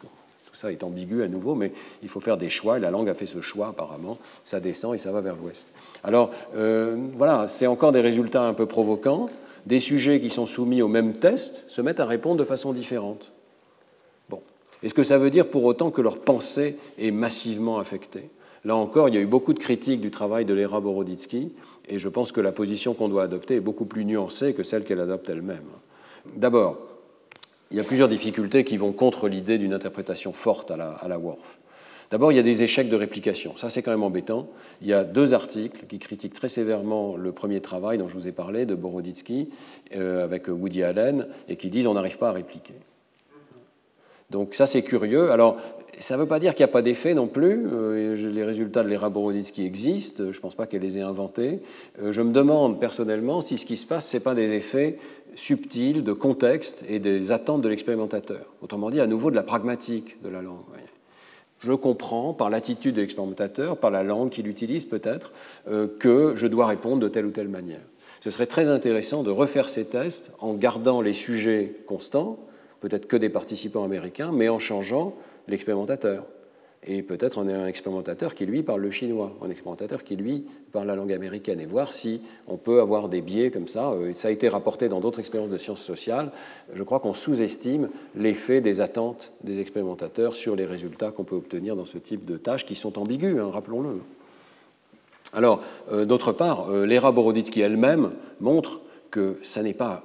ça est ambigu à nouveau, mais il faut faire des choix, et la langue a fait ce choix apparemment, ça descend et ça va vers l'ouest. Alors euh, voilà, c'est encore des résultats un peu provoquants. Des sujets qui sont soumis au même test se mettent à répondre de façon différente. Bon. Est-ce que ça veut dire pour autant que leur pensée est massivement affectée? Là encore, il y a eu beaucoup de critiques du travail de Lera Boroditsky, et je pense que la position qu'on doit adopter est beaucoup plus nuancée que celle qu'elle adopte elle-même. D'abord, il y a plusieurs difficultés qui vont contre l'idée d'une interprétation forte à la, à Worf. D'abord, il y a des échecs de réplication. Ça, c'est quand même embêtant. Il y a deux articles qui critiquent très sévèrement le premier travail dont je vous ai parlé, de Boroditsky, euh, avec Woody Allen, et qui disent on n'arrive pas à répliquer. Donc ça, c'est curieux. Alors, ça ne veut pas dire qu'il n'y a pas d'effet non plus. Euh, les résultats de l'ERA Boroditsky existent. Je ne pense pas qu'elle les ait inventés. Euh, je me demande personnellement si ce qui se passe, ce n'est pas des effets subtile de contexte et des attentes de l'expérimentateur. Autrement dit, à nouveau de la pragmatique de la langue. Je comprends par l'attitude de l'expérimentateur, par la langue qu'il utilise peut-être, euh, que je dois répondre de telle ou telle manière. Ce serait très intéressant de refaire ces tests en gardant les sujets constants, peut-être que des participants américains, mais en changeant l'expérimentateur et peut-être un expérimentateur qui, lui, parle le chinois, un expérimentateur qui, lui, parle la langue américaine, et voir si on peut avoir des biais comme ça. Euh, ça a été rapporté dans d'autres expériences de sciences sociales. Je crois qu'on sous-estime l'effet des attentes des expérimentateurs sur les résultats qu'on peut obtenir dans ce type de tâches qui sont ambiguës, hein, rappelons-le. Alors, euh, d'autre part, euh, l'ERA Boroditsky elle-même montre que ça n'est pas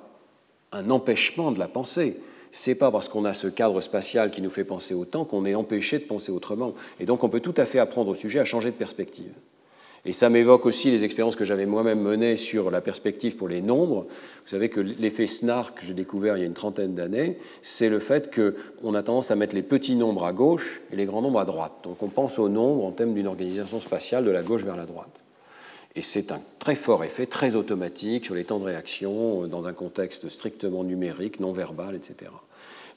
un empêchement de la pensée, c'est pas parce qu'on a ce cadre spatial qui nous fait penser autant qu'on est empêché de penser autrement. Et donc on peut tout à fait apprendre au sujet à changer de perspective. Et ça m'évoque aussi les expériences que j'avais moi-même menées sur la perspective pour les nombres. Vous savez que l'effet SNAR que j'ai découvert il y a une trentaine d'années, c'est le fait qu'on a tendance à mettre les petits nombres à gauche et les grands nombres à droite. Donc on pense aux nombres en termes d'une organisation spatiale de la gauche vers la droite. Et c'est un très fort effet, très automatique sur les temps de réaction dans un contexte strictement numérique, non verbal, etc.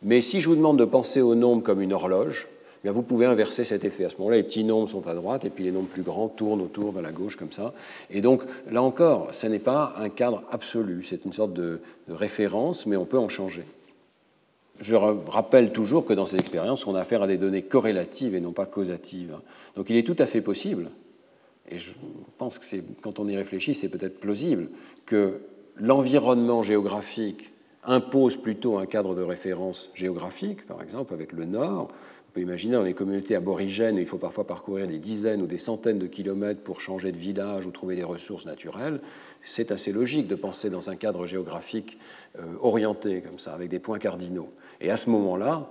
Mais si je vous demande de penser au nombre comme une horloge, eh vous pouvez inverser cet effet. À ce moment-là, les petits nombres sont à droite et puis les nombres plus grands tournent autour vers la gauche comme ça. Et donc, là encore, ce n'est pas un cadre absolu, c'est une sorte de, référence, mais on peut en changer. Je rappelle toujours que dans ces expériences, on a affaire à des données corrélatives et non pas causatives. Donc, il est tout à fait possible et je pense que quand on y réfléchit, c'est peut-être plausible, que l'environnement géographique impose plutôt un cadre de référence géographique, par exemple avec le Nord. On peut imaginer dans les communautés aborigènes, il faut parfois parcourir des dizaines ou des centaines de kilomètres pour changer de village ou trouver des ressources naturelles. C'est assez logique de penser dans un cadre géographique euh, orienté, comme ça, avec des points cardinaux. Et à ce moment-là,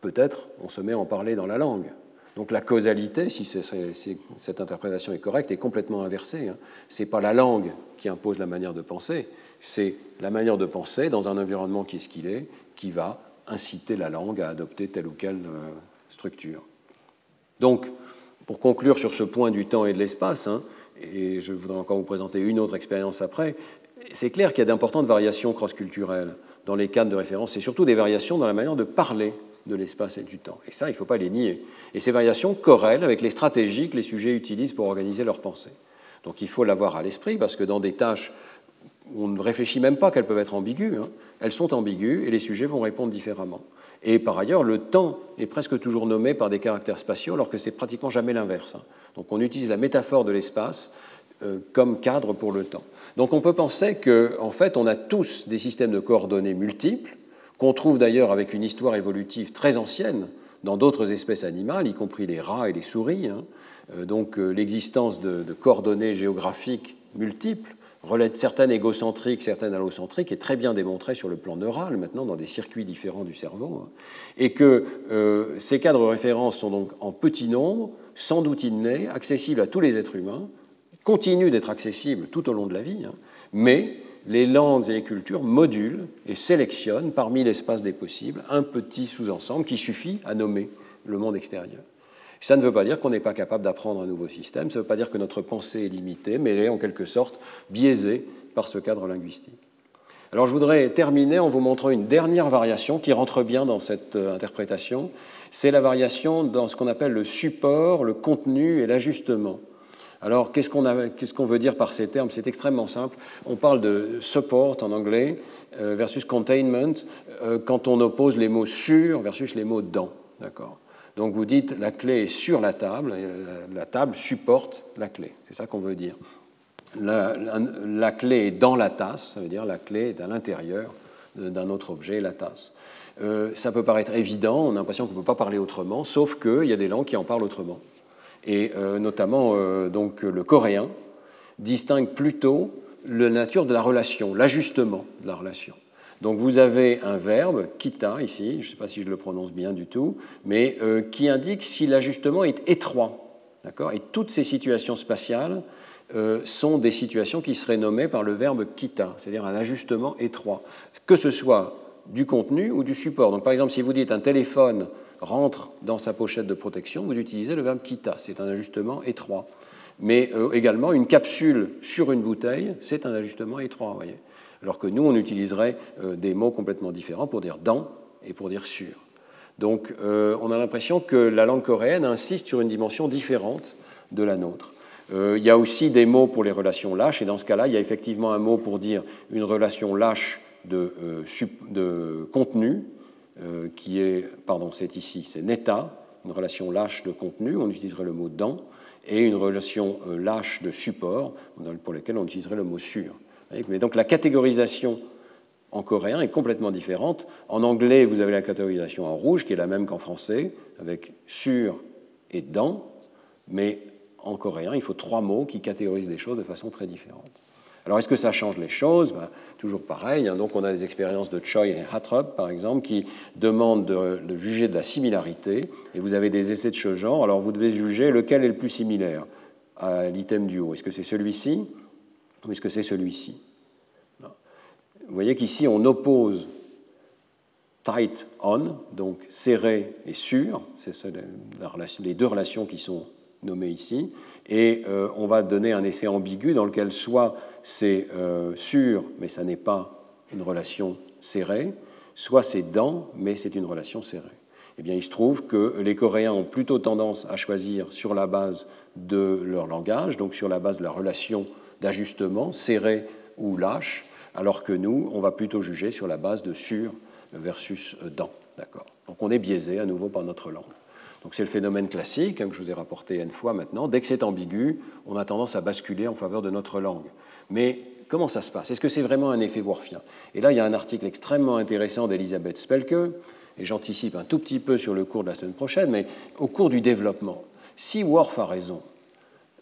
peut-être on se met à en parler dans la langue. Donc la causalité, si cette interprétation est correcte, est complètement inversée. Hein. Ce n'est pas la langue qui impose la manière de penser, c'est la manière de penser dans un environnement qui est ce qu'il est, qui va inciter la langue à adopter telle ou quelle euh, structure. Donc, pour conclure sur ce point du temps et de l'espace, hein, et je voudrais encore vous présenter une autre expérience après, c'est clair qu'il y a d'importantes variations cross-culturelles dans les cadres de référence, et surtout des variations dans la manière de parler de l'espace et du temps. Et ça, il ne faut pas les nier. Et ces variations corrèlent avec les stratégies que les sujets utilisent pour organiser leur pensée. Donc il faut l'avoir à l'esprit, parce que dans des tâches on ne réfléchit même pas qu'elles peuvent être ambiguës, hein, elles sont ambiguës et les sujets vont répondre différemment. Et par ailleurs, le temps est presque toujours nommé par des caractères spatiaux, alors que c'est pratiquement jamais l'inverse. Hein. Donc on utilise la métaphore de l'espace euh, comme cadre pour le temps. Donc on peut penser qu'en en fait, on a tous des systèmes de coordonnées multiples, qu'on trouve d'ailleurs avec une histoire évolutive très ancienne dans d'autres espèces animales, y compris les rats et les souris. Hein. Euh, donc euh, l'existence de, coordonnées géographiques multiples certaines égocentriques, certaines allocentriques, est très bien démontrée sur le plan neural, maintenant dans des circuits différents du cerveau, hein. et que euh, ces cadres de référence sont donc en petit nombre, sans doute innés, accessibles à tous les êtres humains, continuent d'être accessibles tout au long de la vie, hein, mais les langues et les cultures modulent et sélectionnent parmi l'espace des possibles un petit sous-ensemble qui suffit à nommer le monde extérieur. Ça ne veut pas dire qu'on n'est pas capable d'apprendre un nouveau système, ça ne veut pas dire que notre pensée est limitée, mais elle est en quelque sorte biaisée par ce cadre linguistique. Alors je voudrais terminer en vous montrant une dernière variation qui rentre bien dans cette euh, interprétation. C'est la variation dans ce qu'on appelle le support, le contenu et l'ajustement. Alors, qu'est-ce qu'on veut dire par ces termes? C'est extrêmement simple. On parle de support en anglais euh, versus containment euh, quand on oppose les mots sur versus les mots dans. D'accord Donc, vous dites la clé est sur la table, la, table supporte la clé. C'est ça qu'on veut dire. La, clé est dans la tasse, ça veut dire la clé est à l'intérieur d'un autre objet, la tasse. Euh, ça peut paraître évident, on a l'impression qu'on ne peut pas parler autrement, sauf qu'il y a des langues qui en parlent autrement et euh, notamment euh, donc, le coréen, distingue plutôt la nature de la relation, l'ajustement de la relation. Donc vous avez un verbe, kita ici, je ne sais pas si je le prononce bien du tout, mais euh, qui indique si l'ajustement est étroit. Et toutes ces situations spatiales sont des situations qui seraient nommées par le verbe kita, c'est-à-dire un ajustement étroit, que ce soit du contenu ou du support. Donc par exemple, si vous dites un téléphone rentre dans sa pochette de protection, vous utilisez le verbe quitta. C'est un ajustement étroit. Mais euh, également, une capsule sur une bouteille, c'est un ajustement étroit. Voyez. Alors que nous, on utiliserait des mots complètement différents pour dire dans et pour dire sur. Donc on a l'impression que la langue coréenne insiste sur une dimension différente de la nôtre. il y a aussi des mots pour les relations lâches, et dans ce cas-là, il y a effectivement un mot pour dire une relation lâche de contenu, qui est, pardon, c'est ici, c'est neta, une relation lâche de contenu, on utiliserait le mot dans, et une relation euh, lâche de support, pour lequel on utiliserait le mot sur. Mais donc la catégorisation en coréen est complètement différente. En anglais, vous avez la catégorisation en rouge, qui est la même qu'en français, avec sur et dans, mais en coréen, il faut trois mots qui catégorisent les choses de façon très différente. Alors, est-ce que ça change les choses? Ben, Toujours pareil. Hein. donc, on a des expériences de Choi et Hatrup, par exemple, qui demandent de, juger de la similarité. Et vous avez des essais de ce genre. Alors, vous devez juger lequel est le plus similaire à l'item du haut. Est-ce que c'est celui-ci ou est-ce que c'est celui-ci? Vous voyez qu'ici, on oppose tight on, donc serré et sûr. C'est les deux relations qui sont nommées ici. Et euh, on va donner un essai ambigu dans lequel soit c'est euh, sûr, mais ça n'est pas une relation serrée, soit c'est dans, mais c'est une relation serrée. Eh bien, il se trouve que les Coréens ont plutôt tendance à choisir sur la base de leur langage, donc sur la base de la relation d'ajustement, serré ou lâche, alors que nous, on va plutôt juger sur la base de sur versus dans. D'accord? Donc on est biaisé à nouveau par notre langue. Donc c'est le phénomène classique hein, que je vous ai rapporté une fois maintenant. Dès que c'est ambigu, on a tendance à basculer en faveur de notre langue. Mais comment ça se passe? Est-ce que c'est vraiment un effet worfien Et là, il y a un article extrêmement intéressant d'Elisabeth Spelke, et j'anticipe un tout petit peu sur le cours de la semaine prochaine, mais au cours du développement, si Worf a raison,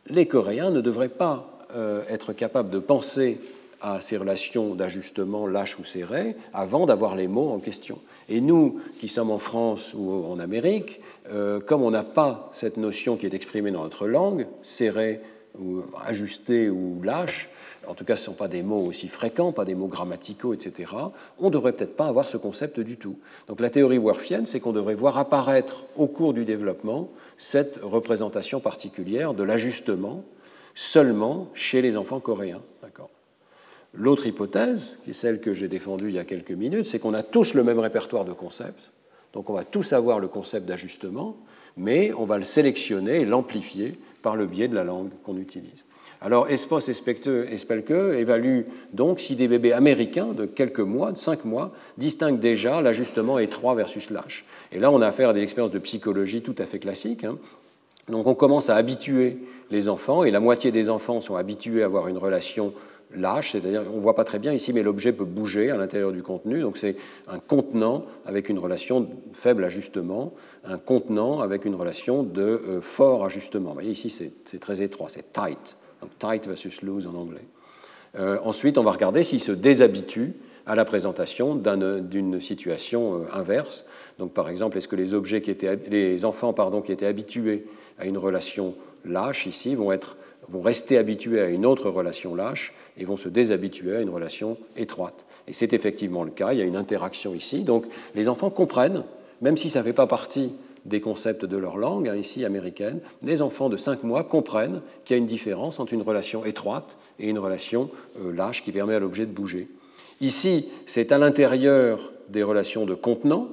les Coréens ne devraient pas euh, être capables de penser à ces relations d'ajustement lâche ou serré avant d'avoir les mots en question. Et nous, qui sommes en France ou en Amérique, euh, comme on n'a pas cette notion qui est exprimée dans notre langue, serré ou ajusté ou lâche, en tout cas ce ne sont pas des mots aussi fréquents, pas des mots grammaticaux, etc., on ne devrait peut-être pas avoir ce concept du tout. Donc la théorie worfienne, c'est qu'on devrait voir apparaître au cours du développement cette représentation particulière de l'ajustement seulement chez les enfants coréens. L'autre hypothèse, qui est celle que j'ai défendue il y a quelques minutes, c'est qu'on a tous le même répertoire de concepts, donc on va tous avoir le concept d'ajustement, mais on va le sélectionner et l'amplifier par le biais de la langue qu'on utilise. Alors Espos et Spelke évaluent donc si des bébés américains de quelques mois, de cinq mois, distinguent déjà l'ajustement étroit versus lâche. Et là, on a affaire à des expériences de psychologie tout à fait classiques. Hein. Donc on commence à habituer les enfants, et la moitié des enfants sont habitués à avoir une relation lâche, c'est-à-dire on ne voit pas très bien ici, mais l'objet peut bouger à l'intérieur du contenu. Donc c'est un contenant avec une relation de faible ajustement, un contenant avec une relation de euh, fort ajustement. Vous voyez ici, c'est très étroit, c'est tight. Donc tight versus loose en anglais. Euh, ensuite, on va regarder s'il se déshabitue à la présentation d'une situation euh, inverse. Donc, par exemple, est-ce que les, objets qui étaient, les enfants pardon, qui étaient habitués à une relation lâche ici vont, être, vont rester habitués à une autre relation lâche et vont se déshabituer à une relation étroite. Et c'est effectivement le cas, il y a une interaction ici. Donc les enfants comprennent, même si ça ne fait pas partie des concepts de leur langue, hein, ici américaine, les enfants de 5 mois comprennent qu'il y a une différence entre une relation étroite et une relation euh, lâche qui permet à l'objet de bouger. Ici, c'est à l'intérieur des relations de contenant,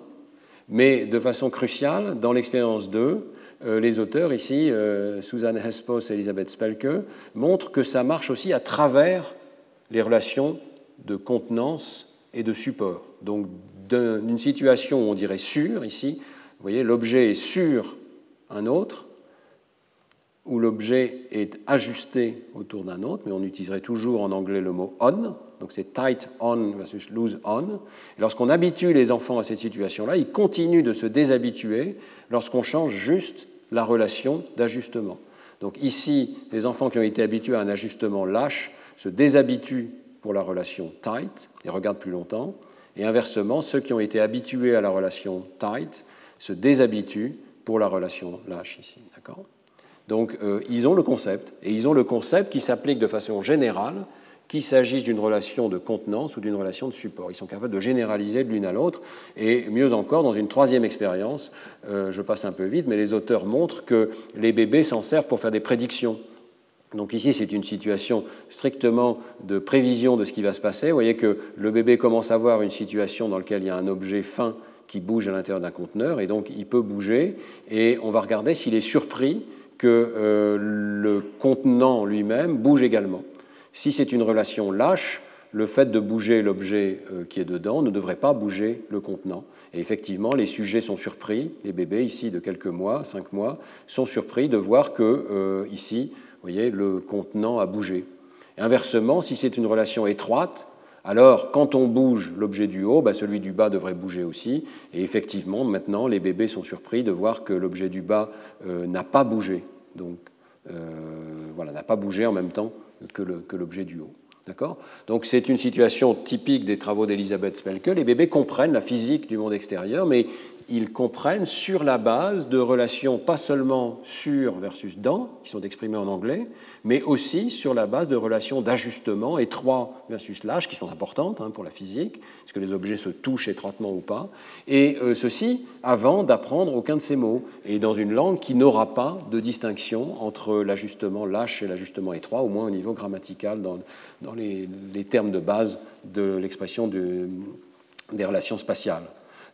mais de façon cruciale, dans l'expérience 2, euh, les auteurs ici, euh, Suzanne Hespos et Elisabeth Spelke, montrent que ça marche aussi à travers les relations de contenance et de support. Donc d'une situation on dirait sur, ici, vous voyez, l'objet est sur un autre, où l'objet est ajusté autour d'un autre, mais on utiliserait toujours en anglais le mot on, donc c'est tight on versus loose on. Lorsqu'on habitue les enfants à cette situation-là, ils continuent de se déshabituer lorsqu'on change juste la relation d'ajustement. Donc ici, des enfants qui ont été habitués à un ajustement lâche se déshabituent pour la relation tight et regardent plus longtemps. Et inversement, ceux qui ont été habitués à la relation tight se déshabituent pour la relation lâche ici. Donc euh, ils ont le concept, et ils ont le concept qui s'applique de façon générale qu'il s'agisse d'une relation de contenance ou d'une relation de support. Ils sont capables de généraliser de l'une à l'autre. Et mieux encore, dans une troisième expérience, euh, je passe un peu vite, mais les auteurs montrent que les bébés s'en servent pour faire des prédictions. Donc ici, c'est une situation strictement de prévision de ce qui va se passer. Vous voyez que le bébé commence à voir une situation dans laquelle il y a un objet fin qui bouge à l'intérieur d'un conteneur, et donc il peut bouger, et on va regarder s'il est surpris que euh, le contenant lui-même bouge également. Si c'est une relation lâche, le fait de bouger l'objet euh, qui est dedans ne devrait pas bouger le contenant. Et effectivement, les sujets sont surpris, les bébés ici de quelques mois, cinq mois, sont surpris de voir que euh, ici, vous voyez, le contenant a bougé. inversement, si c'est une relation étroite, alors quand on bouge l'objet du haut, bah, celui du bas devrait bouger aussi. Et effectivement, maintenant, les bébés sont surpris de voir que l'objet du bas euh, n'a pas bougé. Donc, voilà, n'a pas bougé en même temps que l'objet du haut. D'accord? Donc c'est une situation typique des travaux d'Elisabeth Spelke. Les bébés comprennent la physique du monde extérieur, mais ils comprennent sur la base de relations pas seulement sur versus dans, qui sont exprimées en anglais, mais aussi sur la base de relations d'ajustement étroit versus large, qui sont importantes hein, pour la physique, est-ce que les objets se touchent étroitement ou pas, et euh, ceci avant d'apprendre aucun de ces mots, et dans une langue qui n'aura pas de distinction entre l'ajustement lâche et l'ajustement étroit, au moins au niveau grammatical, dans, dans les, termes de base de l'expression des relations spatiales.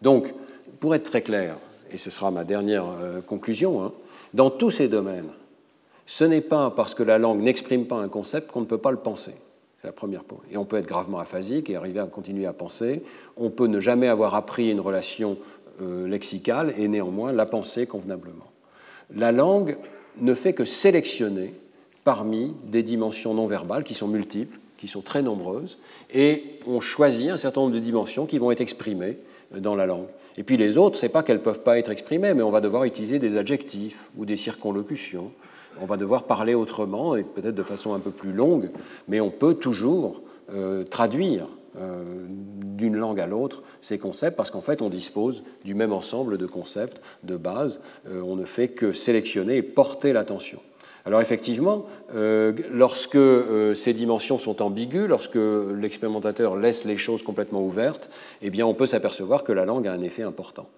Donc, pour être très clair, et ce sera ma dernière euh, conclusion, hein, dans tous ces domaines, ce n'est pas parce que la langue n'exprime pas un concept qu'on ne peut pas le penser. C'est la première point. Et on peut être gravement aphasique et arriver à continuer à penser. On peut ne jamais avoir appris une relation euh, lexicale et néanmoins la penser convenablement. La langue ne fait que sélectionner parmi des dimensions non verbales qui sont multiples, qui sont très nombreuses, et on choisit un certain nombre de dimensions qui vont être exprimées dans la langue. Et puis les autres, ce n'est pas qu'elles ne peuvent pas être exprimées, mais on va devoir utiliser des adjectifs ou des circonlocutions. On va devoir parler autrement et peut-être de façon un peu plus longue, mais on peut toujours euh, traduire euh, d'une langue à l'autre ces concepts parce qu'en fait on dispose du même ensemble de concepts de base. Euh, on ne fait que sélectionner et porter l'attention. Alors effectivement, euh, lorsque euh, ces dimensions sont ambiguës, lorsque l'expérimentateur laisse les choses complètement ouvertes, eh bien on peut s'apercevoir que la langue a un effet important.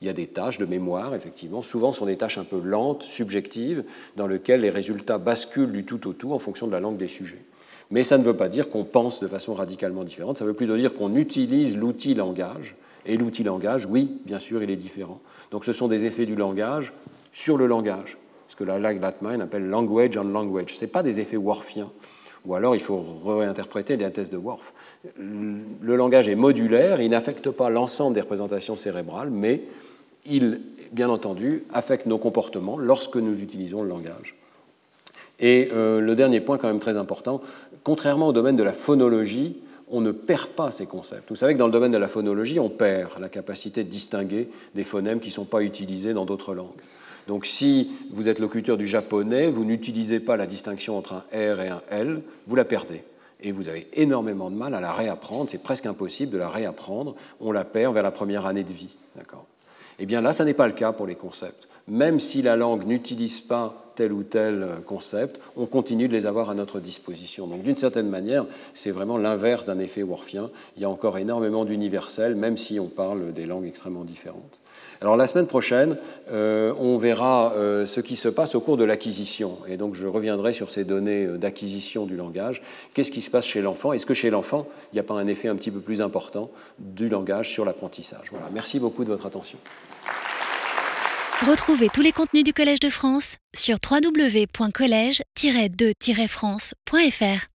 Il y a des tâches de mémoire, effectivement. Souvent, sont des tâches un peu lentes, subjectives, dans lesquelles les résultats basculent du tout au tout en fonction de la langue des sujets. Mais ça ne veut pas dire qu'on pense de façon radicalement différente. Ça veut plutôt dire qu'on utilise l'outil langage. Et l'outil langage, oui, bien sûr, il est différent. Donc ce sont des effets du langage sur le langage que la Latman appelle language on language. Ce pas des effets worfiens. Ou alors il faut réinterpréter les thèses de Worf. Le langage est modulaire, il n'affecte pas l'ensemble des représentations cérébrales, mais il, bien entendu, affecte nos comportements lorsque nous utilisons le langage. Et euh, le dernier point, quand même très important, contrairement au domaine de la phonologie, on ne perd pas ces concepts. Vous savez que dans le domaine de la phonologie, on perd la capacité de distinguer des phonèmes qui ne sont pas utilisés dans d'autres langues. Donc si vous êtes locuteur du japonais, vous n'utilisez pas la distinction entre un R et un L, vous la perdez. Et vous avez énormément de mal à la réapprendre, c'est presque impossible de la réapprendre, on la perd vers la première année de vie. D'accord? Eh bien là, ça n'est pas le cas pour les concepts. Même si la langue n'utilise pas tel ou tel concept, on continue de les avoir à notre disposition. Donc d'une certaine manière, c'est vraiment l'inverse d'un effet worfien. Il y a encore énormément d'universel, même si on parle des langues extrêmement différentes. Alors la semaine prochaine, euh, on verra euh, ce qui se passe au cours de l'acquisition. Et donc je reviendrai sur ces données euh, d'acquisition du langage. Qu'est-ce qui se passe chez l'enfant? Est-ce que chez l'enfant, il n'y a pas un effet un petit peu plus important du langage sur l'apprentissage? Voilà. Merci beaucoup de votre attention. Retrouvez tous les contenus du Collège de France sur www.colège-2-france.fr.